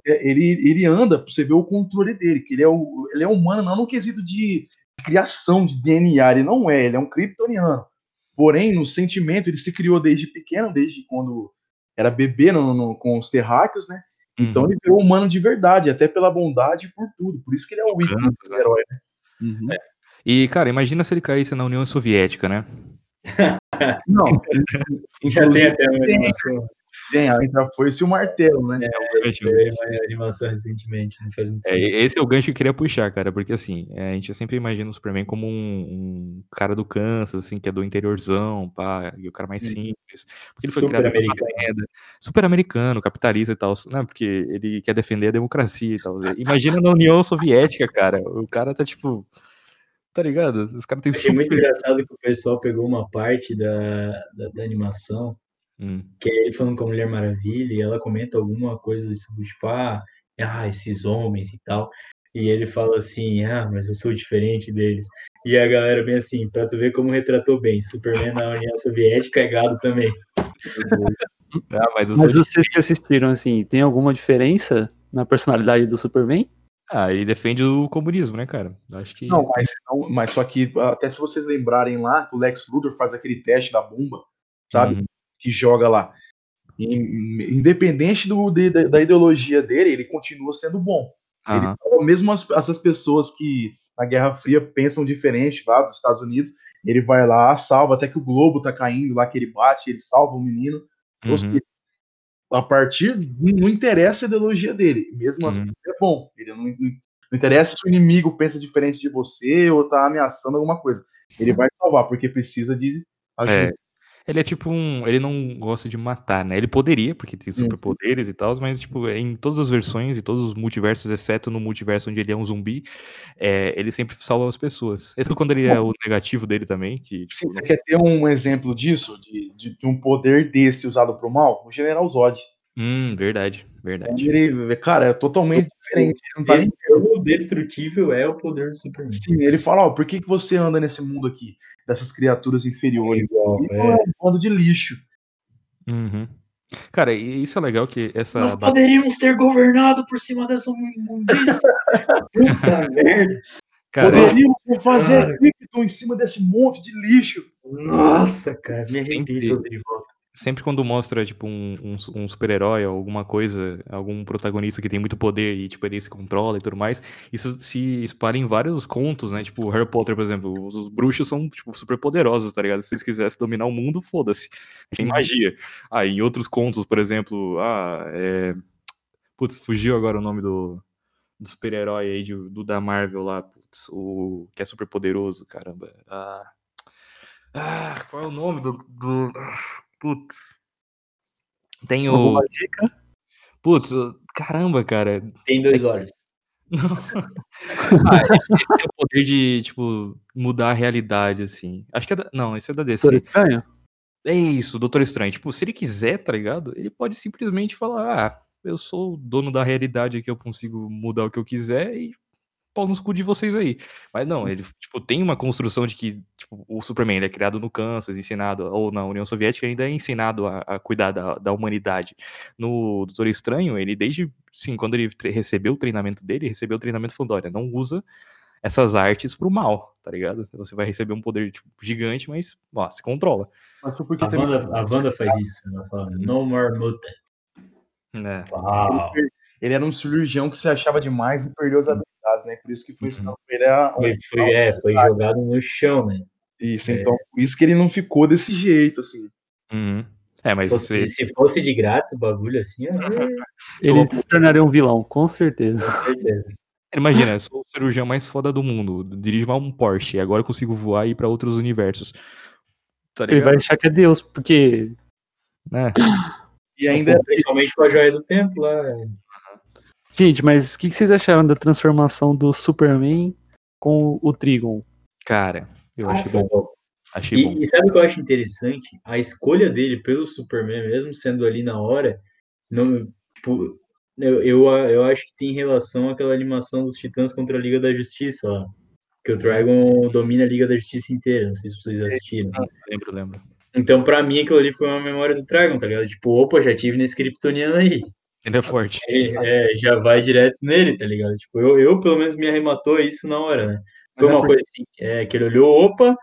Ele, ele anda pra você ver o controle dele, que ele é, o, ele é humano, não no quesito de criação de DNA, ele não é, ele é um kryptoniano. Porém, no sentimento, ele se criou desde pequeno, desde quando era bebê no- no- com os terráqueos, né? Então Uhum. ele virou humano de verdade, até pela bondade e por tudo. Por isso que ele é o ícone do né? herói, né? Uhum. E, cara, imagina se ele caísse na União Soviética, né? Não, Já tem até uma tem. a entra foi-se o martelo, né? Isso aí, uma animação recentemente, não faz muito É, tempo. esse é o gancho que eu queria puxar, cara, porque assim, é, a gente sempre imagina o Superman como um, um cara do Kansas, assim, que é do interiorzão, pá, e o cara mais simples, porque ele foi criado numa Super-americano. fazenda, super americano, capitalista e tal, né, porque ele quer defender a democracia e tal. Imagina na União Soviética, cara, o cara tá tipo, tá ligado? Os caras têm Achei muito super... engraçado que o pessoal pegou uma parte da, da, da animação, Hum, que é ele falando com a Mulher Maravilha, e ela comenta alguma coisa sobre, tipo, ah, ah, esses homens e tal. E ele fala assim, ah, mas eu sou diferente deles. E a galera bem assim, pra tu ver como retratou bem, Superman na União Soviética é gado também. Ah, mas Mas sou... vocês que assistiram, assim, tem alguma diferença na personalidade do Superman? Ah, ele defende o comunismo, né, cara? Acho que... Não, mas, não, mas só que, até se vocês lembrarem lá, o Lex Luthor faz aquele teste da bomba, sabe? Uhum. Que joga lá. Independente do, de- da, ideologia dele, ele continua sendo bom. Ele Aham. salva mesmo as- essas pessoas que na Guerra Fria pensam diferente lá dos Estados Unidos, ele vai lá, salva, até que o globo tá caindo lá, que ele bate, ele salva o menino. Uhum. seja, a partir, não interessa a ideologia dele, mesmo assim Uhum. ele é bom. Ele não, não interessa se o inimigo pensa diferente de você ou tá ameaçando alguma coisa. Ele vai salvar, porque precisa de ajuda. É, ele é tipo um. Ele não gosta de matar, né? Ele poderia, porque tem Uhum. superpoderes e tal, mas, tipo, em todas as versões e todos os multiversos, exceto no multiverso onde ele é um zumbi, é, ele sempre salva as pessoas. Exceto quando ele é o negativo dele também, que, tipo, você quer ter um exemplo disso, de, de, de um poder desse usado pro mal, o General Zod. hum, verdade, verdade. Ele, cara, é totalmente diferente. Não tá destrutível é o poder do Superman. Sim, ele fala, ó, por que, que você anda nesse mundo aqui, dessas criaturas inferiores? Igual, é é. um bando de lixo. Uhum. Cara, e isso é legal que essa. Nós poderíamos ter governado por cima dessa imundícia. Puta merda. Cara, Poderíamos fazer Cara. Em cima desse monte de lixo. Nossa, cara, me arrepio de volta. Sempre quando mostra, tipo, um, um, um super-herói, alguma coisa, algum protagonista que tem muito poder e, tipo, ele se controla e tudo mais, isso se espalha em vários contos, né? Tipo, Harry Potter, por exemplo, os, os bruxos são, tipo, super poderosos, tá ligado? Se eles quisessem dominar o mundo, foda-se. Tem magia. Ah, em outros contos, por exemplo, ah, é... Putz, fugiu agora o nome do, do super-herói aí, de- do da Marvel lá, putz, o que é super poderoso, caramba. Ah, ah qual é o nome do... do... Putz. Tem o... Alguma dica? Putz, caramba, cara. Tem dois olhos. Ah, ele, ele tem o poder de, tipo, mudar a realidade, assim. Acho que é da... Não, esse é da DC. Doutor Estranho? É isso, Doutor Estranho. Tipo, se ele quiser, tá ligado? Ele pode simplesmente falar, ah, eu sou o dono da realidade aqui, eu consigo mudar o que eu quiser e pau nos cu de vocês aí. Mas não, ele, tipo, tem uma construção de que, tipo, o Superman, ele é criado no Kansas, ensinado, ou na União Soviética, ainda é ensinado a, a cuidar da, da humanidade. No Doutor Estranho, ele desde, sim, quando ele recebeu o treinamento dele, recebeu o treinamento falando, olha, não usa essas artes pro mal, tá ligado? Você vai receber um poder, tipo, gigante, mas, ó, se controla. Mas porque A também Wanda, a Wanda faz isso. Ela fala, no more mutant. né? Uau. ele era um cirurgião que se achava demais e perdeu as habilidades, né? Por isso que foi Uhum. a. Foi, foi, é, foi jogado no chão, né? Isso, então, por isso que ele não ficou desse jeito, assim. Uhum. É, mas Se fosse, você- se fosse de grátis o bagulho assim, eu Ele se tornaria um vilão, com certeza. com certeza. imagina, eu sou o cirurgião mais foda do mundo, dirijo um Porsche, e agora eu consigo voar e ir pra outros universos. Tá Ele vai achar que é Deus, porque Né? E ainda Principalmente com a joia do tempo lá. Gente, mas o que que vocês acharam da transformação do Superman com o Trigon? Cara, eu Ah, achei bom. bom. Achei bom. E, e sabe o que eu acho interessante? A escolha dele pelo Superman, mesmo sendo ali na hora, não, tipo, eu, eu, eu acho que tem relação àquela animação dos Titãs contra a Liga da Justiça, ó. Que o Dragon domina a Liga da Justiça inteira. Não sei se vocês assistiram. Lembro, lembro. Então, pra mim, aquilo ali foi uma memória do Dragon, tá ligado? Tipo, opa, já tive nesse Kryptoniano aí. Ele é forte. É, é, já vai direto nele, tá ligado? Tipo, eu, eu, pelo menos me arrematou isso na hora, né? Foi Mas é uma coisa assim, é, que ele olhou, opa,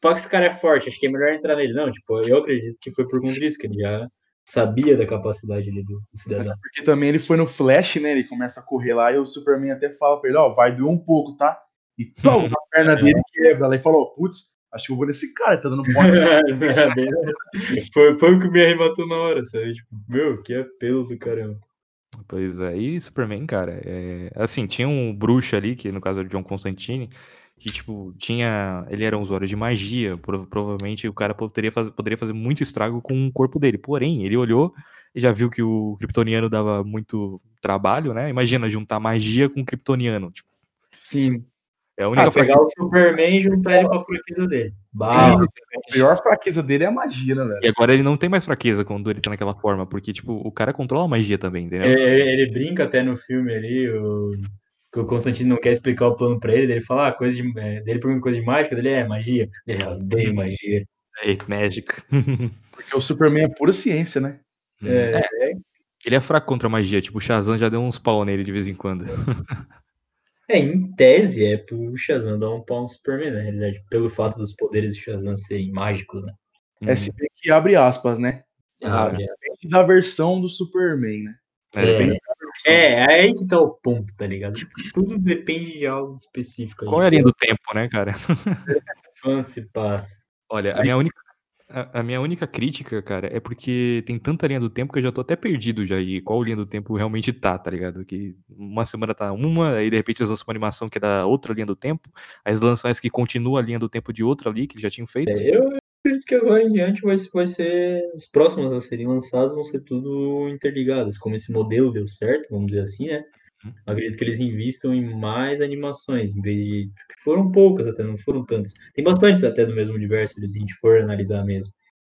só que esse cara é forte, acho que é melhor entrar nele. Não, tipo, eu acredito que foi por conta disso, que ele já sabia da capacidade ali do, do Mas cidadão. é porque também ele foi no Flash, né? Ele começa a correr lá e o Superman até fala pra ele, ó, vai doer um pouco, tá? E toma, a perna dele quebra. Lá e falou, putz, acho que eu vou nesse cara, tá dando porta. foi, foi o que me arrematou na hora, sabe? Tipo, meu, que apelo do caramba. Pois é, e Superman, cara, é... assim, tinha um bruxo ali, que no caso era o John Constantine, que, tipo, tinha, ele era um usuário de magia, prova- provavelmente o cara poderia fazer, poderia fazer muito estrago com o corpo dele, porém, ele olhou e já viu que o kryptoniano dava muito trabalho, né, imagina juntar magia com kryptoniano, tipo, Sim. É a única Ah, pegar o Superman e juntar ele com a fraqueza dele. Bah, A pior fraqueza dele é a magia, né, velho? E agora ele não tem mais fraqueza quando ele tá naquela forma, porque, tipo, o cara controla a magia também, entendeu? É, Ele, ele brinca até no filme ali, o, que o Constantino não quer explicar o plano pra ele, ele fala, ah, coisa de. É, dele pergunta coisa de mágica, dele é magia. Ele, ah, odeio magia. É, Magic. Porque o Superman é pura ciência, né? É, Ele é fraco contra a magia, tipo, o Shazam já deu uns pau nele de vez em quando. é, em tese é pro Shazam dar um pau no Superman, na realidade, pelo fato dos poderes do Shazam serem mágicos, né? É se bem que abre aspas, né? Ah, Ah, Depende da versão do Superman, né? É, É. é, é aí que tá o ponto, tá ligado? Tipo, tudo depende de algo específico. Qual é a linha do tempo, né, cara? Quando se passa. Olha, a minha única. A, a minha única crítica, cara, é porque tem tanta linha do tempo que eu já tô até perdido já e qual linha do tempo realmente tá, tá ligado? Que uma semana tá uma, aí de repente eles lançam uma animação que é da outra linha do tempo, aí eles lançam essa que continua a linha do tempo de outra ali, que já tinham feito. É, eu acredito que agora em diante vai, vai ser. Os próximos a serem lançados vão ser tudo interligados. Como esse modelo deu certo, vamos dizer assim, né? Uhum. Acredito que eles invistam em mais animações, em vez de. porque Foram poucas até, não foram tantas. Tem bastantes até do mesmo universo, se a gente for analisar mesmo.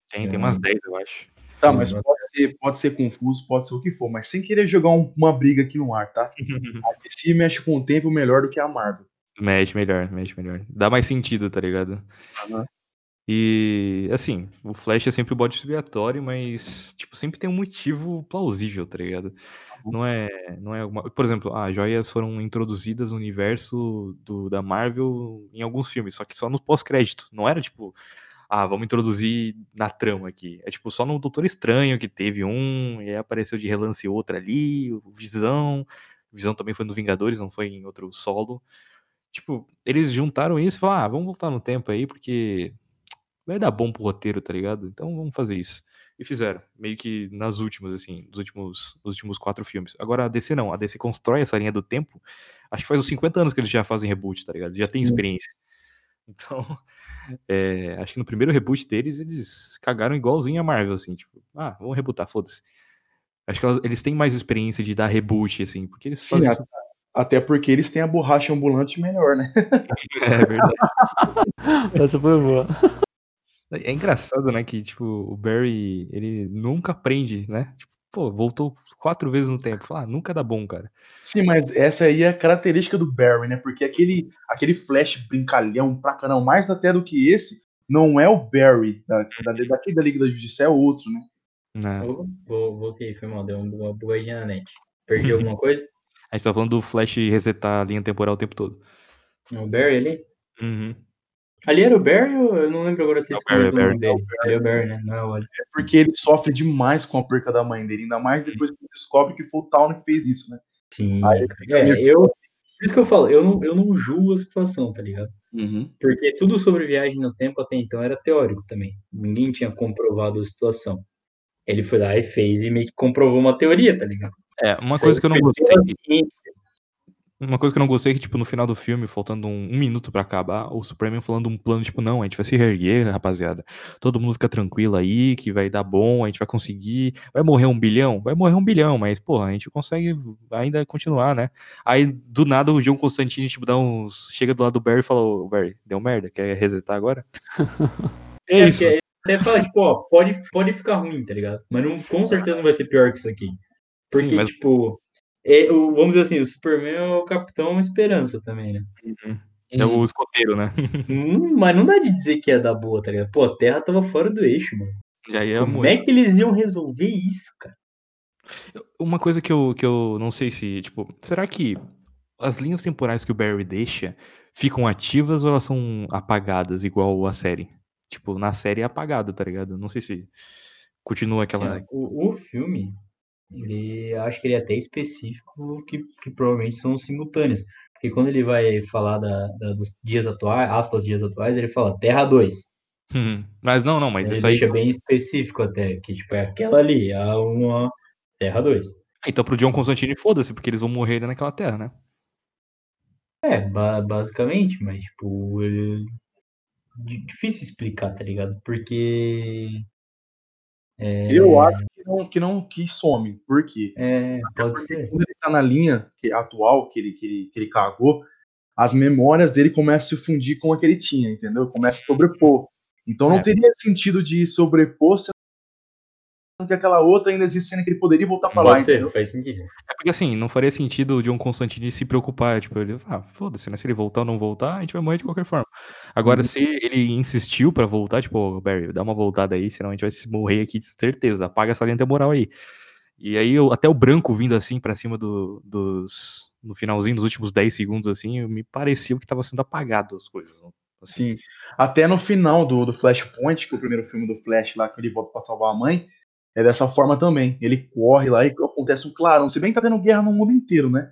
Tem, tem umas 10, eu acho. Tá, mas pode ser, pode ser confuso, pode ser o que for, mas sem querer jogar um- uma briga aqui no ar, tá? A DC mexe com o tempo melhor do que a Marvel. Mexe melhor, mexe melhor. Dá mais sentido, tá ligado? Aham. E, assim, o Flash é sempre o bode expiatório, mas, tipo, sempre tem um motivo plausível, tá ligado? Não é, não é alguma... Por exemplo, ah, joias foram introduzidas no universo do, da Marvel em alguns filmes, só que só no pós-crédito. Não era, tipo, ah, vamos introduzir na trama aqui. É, tipo, só no Doutor Estranho que teve um, e aí apareceu de relance outro ali, o Visão. O Visão também foi no Vingadores, não foi em outro solo. Tipo, eles juntaram isso e falaram, ah, vamos voltar no tempo aí, porque vai dar bom pro roteiro, tá ligado? Então vamos fazer isso. E fizeram, meio que nas últimas, assim, nos últimos, nos últimos quatro filmes. Agora a DC não, a DC constrói essa linha do tempo, acho que faz uns 50 anos que eles já fazem reboot, tá ligado? Já tem experiência. Então, é, acho que no primeiro reboot deles, eles cagaram igualzinho a Marvel, assim, tipo, ah, vamos rebootar, foda-se. Acho que elas- eles têm mais experiência de dar reboot, assim, porque eles Sim, fazem a- isso. até porque eles têm a borracha ambulante melhor, né? É verdade. Essa foi boa. É engraçado, né, que, tipo, o Barry, ele nunca aprende, né? Tipo, pô, voltou quatro vezes no tempo. Fala, ah, nunca dá bom, cara. Sim, mas essa aí é a característica do Barry, né? Porque aquele, aquele flash brincalhão pra caramba, mais até do que esse, não é o Barry da, da, daqui da Liga da Justiça, é outro, né? Né? Eu vou, voltei, foi mal, deu uma bugadinha na net. Perdi alguma coisa? A gente tá falando do Flash resetar a linha temporal o tempo todo. O Barry ali? Uhum. Ali era o Barry ou eu não lembro agora se É Barry, é nome dele. Ali é o Barry, né? Não é o Wally. É porque ele sofre demais com a perca da mãe dele, ainda mais depois que ele descobre que foi o Town que fez isso, né? Sim. É, meio- eu, Por isso que eu falo, eu não, eu não julgo a situação, tá ligado? Uhum. Porque tudo sobre viagem no tempo até então era teórico também. Ninguém tinha comprovado a situação. Ele foi lá e fez e meio que comprovou uma teoria, tá ligado? É, uma Isso coisa que eu não gostei. ciência. Uma coisa que eu não gostei é que, tipo, no final do filme, faltando um, um minuto pra acabar, o Superman falando um plano, tipo, não, a gente vai se reerguer, rapaziada. Todo mundo fica tranquilo aí, que vai dar bom, a gente vai conseguir. Vai morrer um bilhão? Vai morrer um bilhão, mas, porra, a gente consegue ainda continuar, né? Aí, do nada, o John Constantine, tipo, dá uns. Chega do lado do Barry e fala, ô, Barry, deu merda, quer resetar agora? é É, isso. porque Até fala, tipo, ó, pode, pode ficar ruim, tá ligado? Mas não, com certeza não vai ser pior que isso aqui. Porque, Sim, mas- tipo, é, o- vamos dizer assim, o Superman é o Capitão Esperança também, né? É o escoteiro, né? Hum, mas não dá de dizer que ia dar boa, tá ligado? Pô, a Terra tava fora do eixo, mano. Já ia Como morrer. é que eles iam resolver isso, cara? Uma coisa que eu, que eu não sei se, tipo, será que as linhas temporais que o Barry deixa ficam ativas ou elas são apagadas, igual a série? Tipo, na série é apagado, tá ligado? Não sei se continua aquela. Ó, o, o filme, ele acho que ele é até específico que, que provavelmente são simultâneos. Porque quando ele vai falar da, da- dos dias atuais, aspas, dias atuais, ele fala Terra 2. Hum, Mas não, não, mas ele isso aí. deixa bem específico até, que tipo, é aquela ali, a uma Terra 2. Então pro John Constantine, foda-se, porque eles vão morrer naquela terra, né? É, ba- basicamente, mas tipo, ele- di- difícil explicar, tá ligado? Porque é, Eu acho que não, que não que some. Por quê? é, pode Porque ser. quando ele tá na linha que, atual, que ele, que, ele, que ele cagou, as memórias dele começam a se fundir com a que ele tinha, entendeu? Começa a sobrepor. Então não É. teria sentido de sobrepor sendo que aquela outra ainda existe cena que ele poderia voltar pra lá, Pode ser, entendeu? faz sentido. É porque assim, não faria sentido o John Constantine se preocupar. Tipo, ele, ah, foda-se, né? Se ele voltar ou não voltar, a gente vai morrer de qualquer forma. Agora, Uhum. se ele insistiu pra voltar, tipo, ô, Barry, dá uma voltada aí, senão a gente vai se morrer aqui de certeza. Apaga essa linha temporal aí. E aí, eu- até o branco vindo assim pra cima do, dos. No finalzinho, dos últimos 10 segundos, assim, me parecia que tava sendo apagado as coisas. Assim. Sim. Até no final do, do Flashpoint, que é o primeiro filme do Flash lá, que ele volta pra salvar a mãe, é dessa forma também. Ele corre lá e acontece um clarão. Se bem que tá tendo guerra no mundo inteiro, né?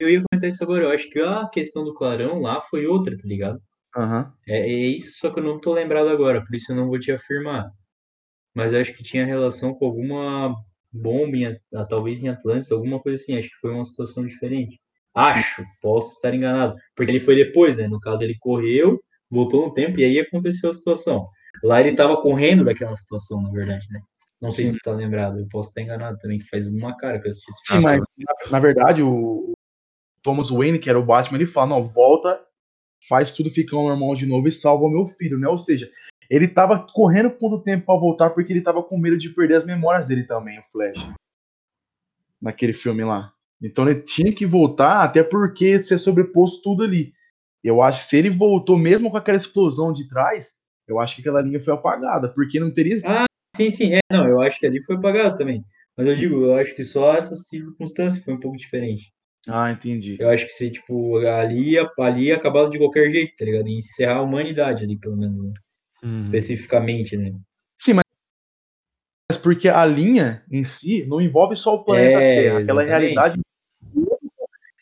Eu ia comentar isso agora, eu acho que a questão do clarão lá foi outra, tá ligado? Aham. É, é isso, só que eu não tô lembrado agora, por isso eu não vou te afirmar. Mas eu acho que tinha relação com alguma bomba, em, ah, talvez em Atlantis, alguma coisa assim. Acho que foi uma situação diferente. Acho, posso estar enganado. Porque ele foi depois, né? No caso, ele correu, voltou no tempo e aí aconteceu a situação. Lá ele tava correndo daquela situação, na verdade, né? Não sei Sim. se tu tá lembrado, eu posso estar enganado também, que faz uma cara que eu assisti esse Sim, mas na, na verdade o o Thomas Wayne, que era o Batman, ele fala, não, volta, faz tudo ficar normal de novo e salva o meu filho, né? Ou seja, ele tava correndo contra o tempo pra voltar porque ele tava com medo de perder as memórias dele também, o Flash. Naquele filme lá. Então ele tinha que voltar, até porque ser sobreposto tudo ali. Eu acho que se ele voltou mesmo com aquela explosão de trás, eu acho que aquela linha foi apagada, porque não teria. Sim, sim, é, não, eu acho que ali foi pagado também. Mas eu digo, eu acho que só essa circunstância foi um pouco diferente. Ah, entendi. Eu acho que se, tipo, ali, ali ia acabar de qualquer jeito, tá ligado? Ia encerrar a humanidade ali, pelo menos, né? Uhum. especificamente, né? Mas porque a linha em si não envolve só o planeta É, Terra, aquela exatamente. realidade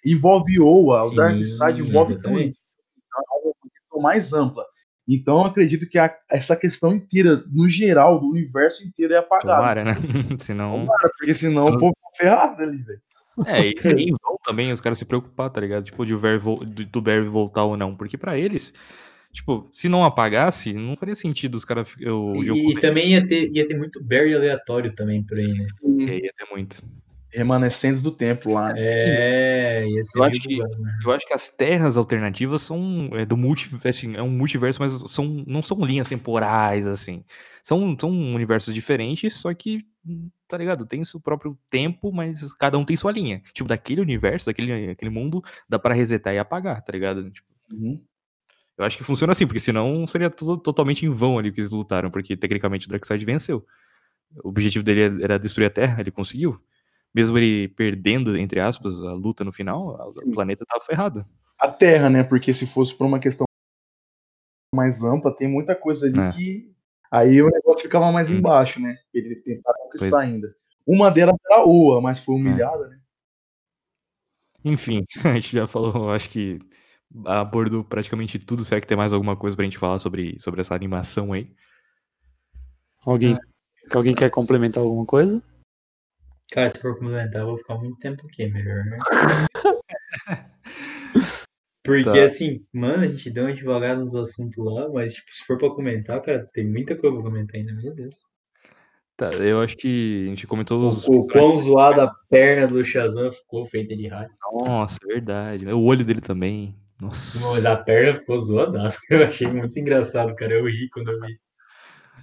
envolve Oa, o Sim, Darkseid envolve tudo. exatamente. Então, é uma mais ampla. Então eu acredito que a- essa questão inteira, no geral, do universo inteiro é apagada. Tomara, né? Senão. Porque senão o povo tá ferrado ali, velho. É, e seria em vão também os caras se preocupar, tá ligado? Tipo, de o Barry do Barry voltar ou não. Porque pra eles, tipo, se não apagasse, não faria sentido os caras. E, e também ia ter, ia ter muito Barry aleatório também por aí, né? ia ter muito. Remanescentes do tempo lá. né? É, ia ser Eu meio acho que- né? Eu acho que as terras alternativas são é, do multiverso, assim, é um multiverso, mas são, não são linhas temporais, assim. São, são universos diferentes, só que, tá ligado? Tem seu próprio tempo, mas cada um tem sua linha. Tipo, daquele universo, daquele aquele mundo, dá pra resetar e apagar, tá ligado? Tipo, Uhum. eu acho que funciona assim, porque senão seria tudo totalmente em vão ali que eles lutaram, porque tecnicamente o Darkseid venceu. O objetivo dele era destruir a Terra, ele conseguiu. Mesmo ele perdendo, entre aspas, a luta no final, Sim. o planeta tava ferrado. A Terra, né? Porque se fosse por uma questão mais ampla, tem muita coisa ali É. que. Aí o negócio ficava mais Hum. embaixo, né? Ele tentar conquistar ainda. Uma delas era a Oa, mas foi humilhada, né? Enfim, a gente já falou, acho que abordou praticamente tudo. Será que tem mais alguma coisa pra gente falar sobre, sobre essa animação aí? Alguém, alguém quer complementar alguma coisa? Cara, se for complementar, eu vou ficar muito tempo aqui, é melhor, né? Porque Tá. assim, mano, a gente deu uma devagada nos assuntos lá, mas tipo, se for pra comentar, cara, tem muita coisa pra comentar ainda, meu Deus. Tá, eu acho que a gente comentou os. O, quão zoada a perna do Shazam ficou feita de raio. Nossa, é verdade. O olho dele também. Nossa. Mas a perna ficou zoadaça. Eu achei muito engraçado, cara. Eu ri quando eu vi.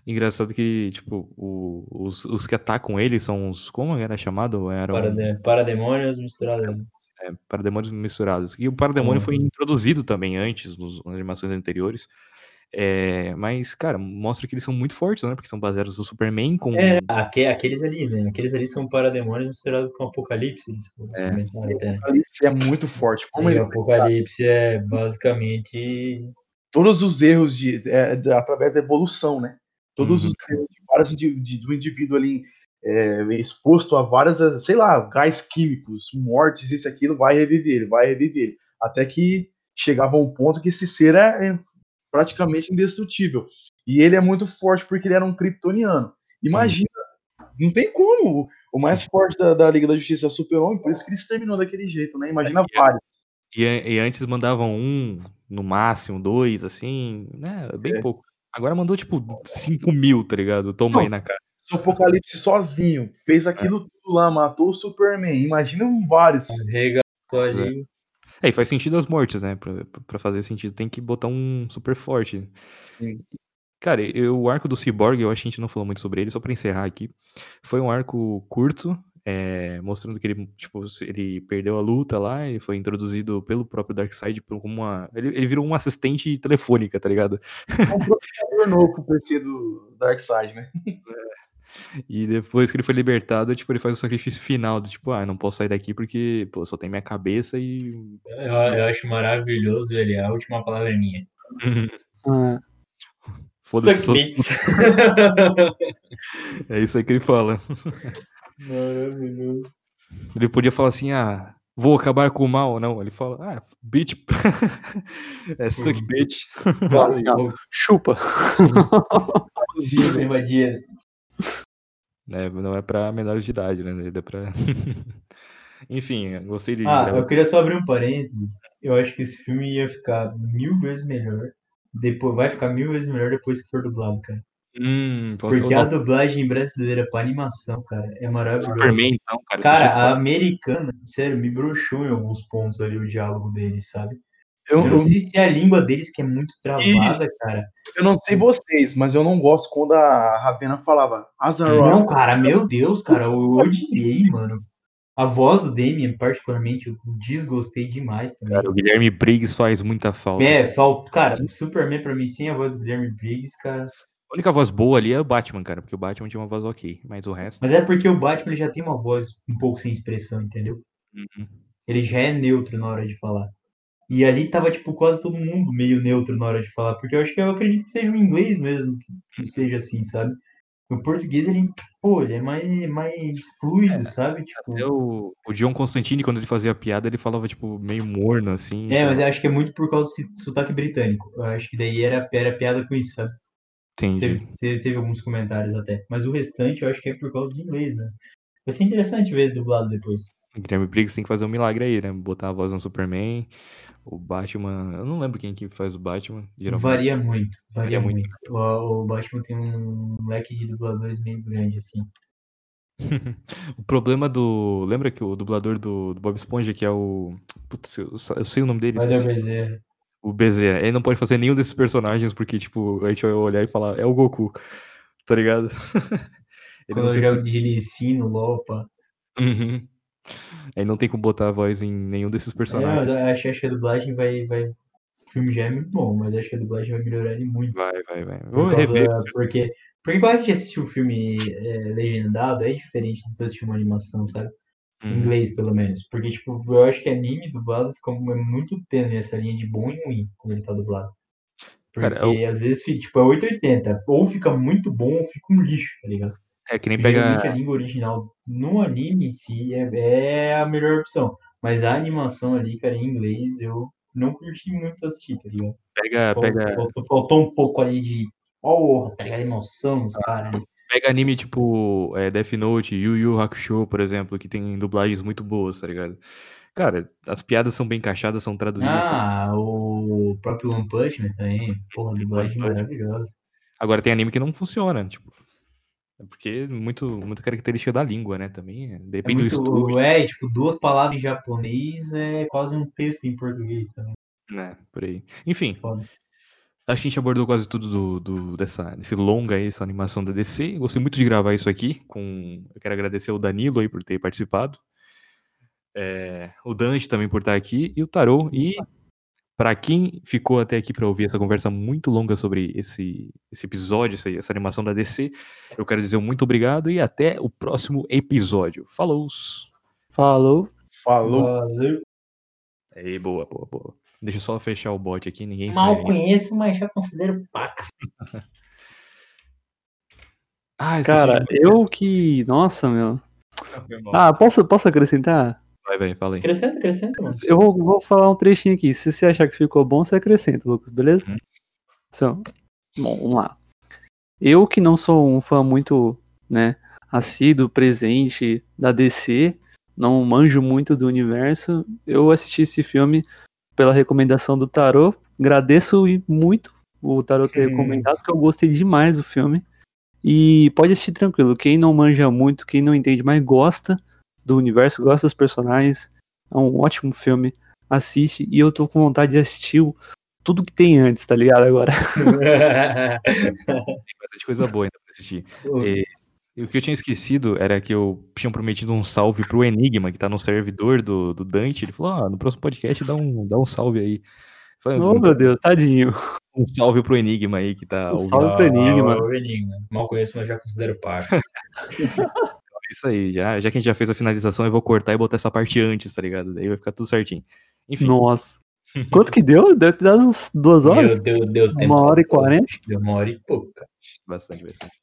Engraçado que, tipo, o- os, os que atacam ele são os. Como era chamado? Eram Parade- Parademônios misturados. é, parademônios misturados. E o parademônio foi Uhum. introduzido também antes, nos, nas animações anteriores. É, mas, cara, mostra que eles são muito fortes, né? Porque são baseados no Superman com. É, aque- aqueles ali, né? Aqueles ali são parademônios misturados com Apocalipse. Eles É. né? Apocalipse é muito forte. Como E ele o Apocalipse é basicamente. todos os erros de, é, de- através da evolução, né? Todos Uhum. os erros de de- do indivíduo ali é, exposto a várias, sei lá, gás químicos, mortes, isso aquilo, vai reviver, ele vai reviver. Até que chegava a um ponto que esse ser é, é praticamente indestrutível. E ele é muito forte porque ele era um kryptoniano. Imagina, não tem como. O mais forte da, da Liga da Justiça é o Super-Homem, por isso que ele exterminou daquele jeito, né? Imagina É, vários. E, e antes mandavam um, no máximo, dois, assim, né? Bem É. pouco. Agora mandou, tipo, 5 mil, tá ligado? Toma Não. aí na cara. o Apocalipse sozinho, fez aquilo tudo lá, matou o Superman. Imagina um vários. Regaçou ali. É, e faz sentido as mortes, né? Pra, pra fazer sentido, tem que botar um super forte. Sim. Cara, eu- o arco do Cyborg, eu acho que a gente não falou muito sobre ele, só pra encerrar aqui. Foi um arco curto, é, mostrando que ele, tipo, ele perdeu a luta lá e foi introduzido pelo próprio Darkseid como uma. Ele, ele virou um assistente telefônica, tá ligado? Um processador novo pro PC do Darkseid, né? E depois que ele foi libertado, tipo, ele faz o sacrifício final, do tipo, ah, não posso sair daqui porque, pô, só tem minha cabeça e. Eu, eu acho maravilhoso ele. A última palavra é minha. Ah, Foda-se, sou- é isso aí que ele fala. Maravilhoso. Ele podia falar assim, ah, vou acabar com o mal. Não, ele fala, ah, bitch. é suck bitch. não, chupa. Lembra dias. É, não é pra menores de idade, né? É pra... Enfim, eu gostei de. Ah, eu queria só abrir um parênteses. Eu acho que esse filme ia ficar mil vezes melhor. Depois, vai ficar mil vezes melhor depois que for dublado, cara. Hum, Porque a dublagem brasileira pra animação, cara, é maravilhosa. Superman, então, cara. isso Cara, achei a americana, sério, me broxou em alguns pontos ali o diálogo deles, sabe? Eu, Eu não sei se é a língua deles que é muito travada, cara. eu não sei vocês, mas eu não gosto quando a Ravena falava Azaroth. Não, cara, meu Deus, cara, eu odiei, mano. A voz do Damien, particularmente, eu desgostei demais também. Cara, o Guilherme Briggs faz muita falta. É, falta. Cara, o Superman pra mim, sem a voz do Guilherme Briggs, cara. A única voz boa ali é o Batman, cara, porque o Batman tinha uma voz ok, mas o resto. Mas é porque o Batman ele já tem uma voz um pouco sem expressão, entendeu? Uhum. Ele já é neutro na hora de falar. E ali tava, tipo, quase todo mundo meio neutro na hora de falar, porque eu acho que eu acredito que seja o inglês mesmo que, seja assim, sabe? O português, ele, pô, ele é mais, mais fluido, sabe? Tipo, Até o, o John Constantine, quando ele fazia piada, ele falava, tipo, meio morno, assim. é, sabe? mas eu acho que é muito por causa desse sotaque britânico. Eu acho que daí era, era piada com isso, sabe? Entendi. Teve, teve, alguns comentários até. Mas o restante eu acho que é por causa de inglês mesmo. Vai ser interessante ver dublado depois. O Guilherme Briggs tem que fazer um milagre aí, né? Botar a voz no Superman. O Batman. Eu não lembro quem que faz o Batman. Geralmente. Varia muito, varia, Varia muito. muito. O, o Batman tem um leque de dubladores meio grande, assim. O problema do. Lembra que o dublador do, do Bob Esponja, que é o. Putz, eu, eu sei o nome dele. Esqueci. Bezerra. O Bezerra. Ele não pode fazer nenhum desses personagens porque, tipo, a gente vai olhar e falar, é o Goku. Tá ligado? Ele Quando não eu tem... jogo de Lee Sin no LoL, pá. Uhum. Aí não tem como botar a voz em nenhum desses É, personagens. mas eu acho, acho que a dublagem vai, vai. O filme já é muito bom, mas acho que a dublagem vai melhorar ele muito. Vai, vai, vai. Por Vou causa- rever. porque, porque quando a gente assistiu o filme é, legendado, é diferente assistir uma animação, sabe? Em Uhum. inglês, pelo menos. Porque, tipo, eu acho que anime dublado fica é muito tênue essa linha de bom e ruim quando ele tá dublado. Porque Cara, às vezes, tipo, é 880. Ou fica muito bom ou fica um lixo, tá ligado? É que nem Geralmente pega. a língua original no anime em si é, é a melhor opção. Mas a animação ali, cara, em inglês, eu não curti muito assistir, tá ligado? Pega, pega, Faltou, faltou um pouco ali de. Ó, tá ligado? Emoção dos caras ali. Pega anime tipo é, Death Note, Yu Yu Hakusho, por exemplo, que tem dublagens muito boas, tá ligado? Cara, as piadas são bem encaixadas, são traduzidas. são- Ah, o próprio One Punch Man também. Porra, dublagem maravilhosa. Agora tem anime que não funciona, tipo. É porque é muito, muita característica da língua, né? Também é- É depende do muito. estúdio, É, tipo, duas palavras em japonês é quase um texto em português também. né? Por aí. Enfim, Foda. Acho que a gente abordou quase tudo do, do- dessa, desse longa aí, essa animação da DC. Gostei muito de gravar isso aqui. Com... Eu quero agradecer ao Danilo aí por ter participado. É, o Dante também por estar aqui. E o Tarô. E para quem ficou até aqui para ouvir essa conversa muito longa sobre esse, esse episódio, essa, essa animação da DC, eu quero dizer um muito obrigado e até o próximo episódio. Falou! Falou. Falou. Valeu. Aí, boa, boa, boa. Deixa eu só fechar o bot aqui, ninguém Mal sai. conheço, mas já considero pacas. Ah, Cara, eu que. Nossa, meu. Mal. Ah, posso, posso acrescentar? Vai, vai, fala aí. Acrescenta, acrescenta, mano. Eu vou, vou falar um trechinho aqui. Se você achar que ficou bom, você acrescenta, Lucas, beleza? Hum. Então, bom, vamos lá. Eu que não sou um fã muito, né, assíduo, presente da DC, não manjo muito do universo, eu assisti esse filme pela recomendação do Tarô. Agradeço muito o Tarô ter Hum. recomendado, porque eu gostei demais do filme. E pode assistir tranquilo. Quem não manja muito, quem não entende, mas gosta do universo, gosta dos personagens, é um ótimo filme. Assiste e eu tô com vontade de assistir o- tudo que tem antes, tá ligado? Agora. Bastante coisa boa ainda pra assistir. E o que eu tinha esquecido era que eu tinha prometido um salve pro Enigma, que tá no servidor do, do Dante. Ele falou: ah, no próximo podcast dá um, dá um salve aí. Falei, Oh, meu Deus, tadinho. um salve pro Enigma aí que tá Um salve pro Enigma. Ah, o Enigma. Mal conheço, mas já considero pacas. Isso aí, já, já que a gente já fez a finalização, eu vou cortar e botar essa parte antes, tá ligado? Daí vai ficar tudo certinho. Enfim, Nossa. Quanto que deu? Deve ter dado uns duas horas? Deu, deu, deu tempo. Uma hora e quarenta? Deu uma hora e pouco, cara. bastante, bastante.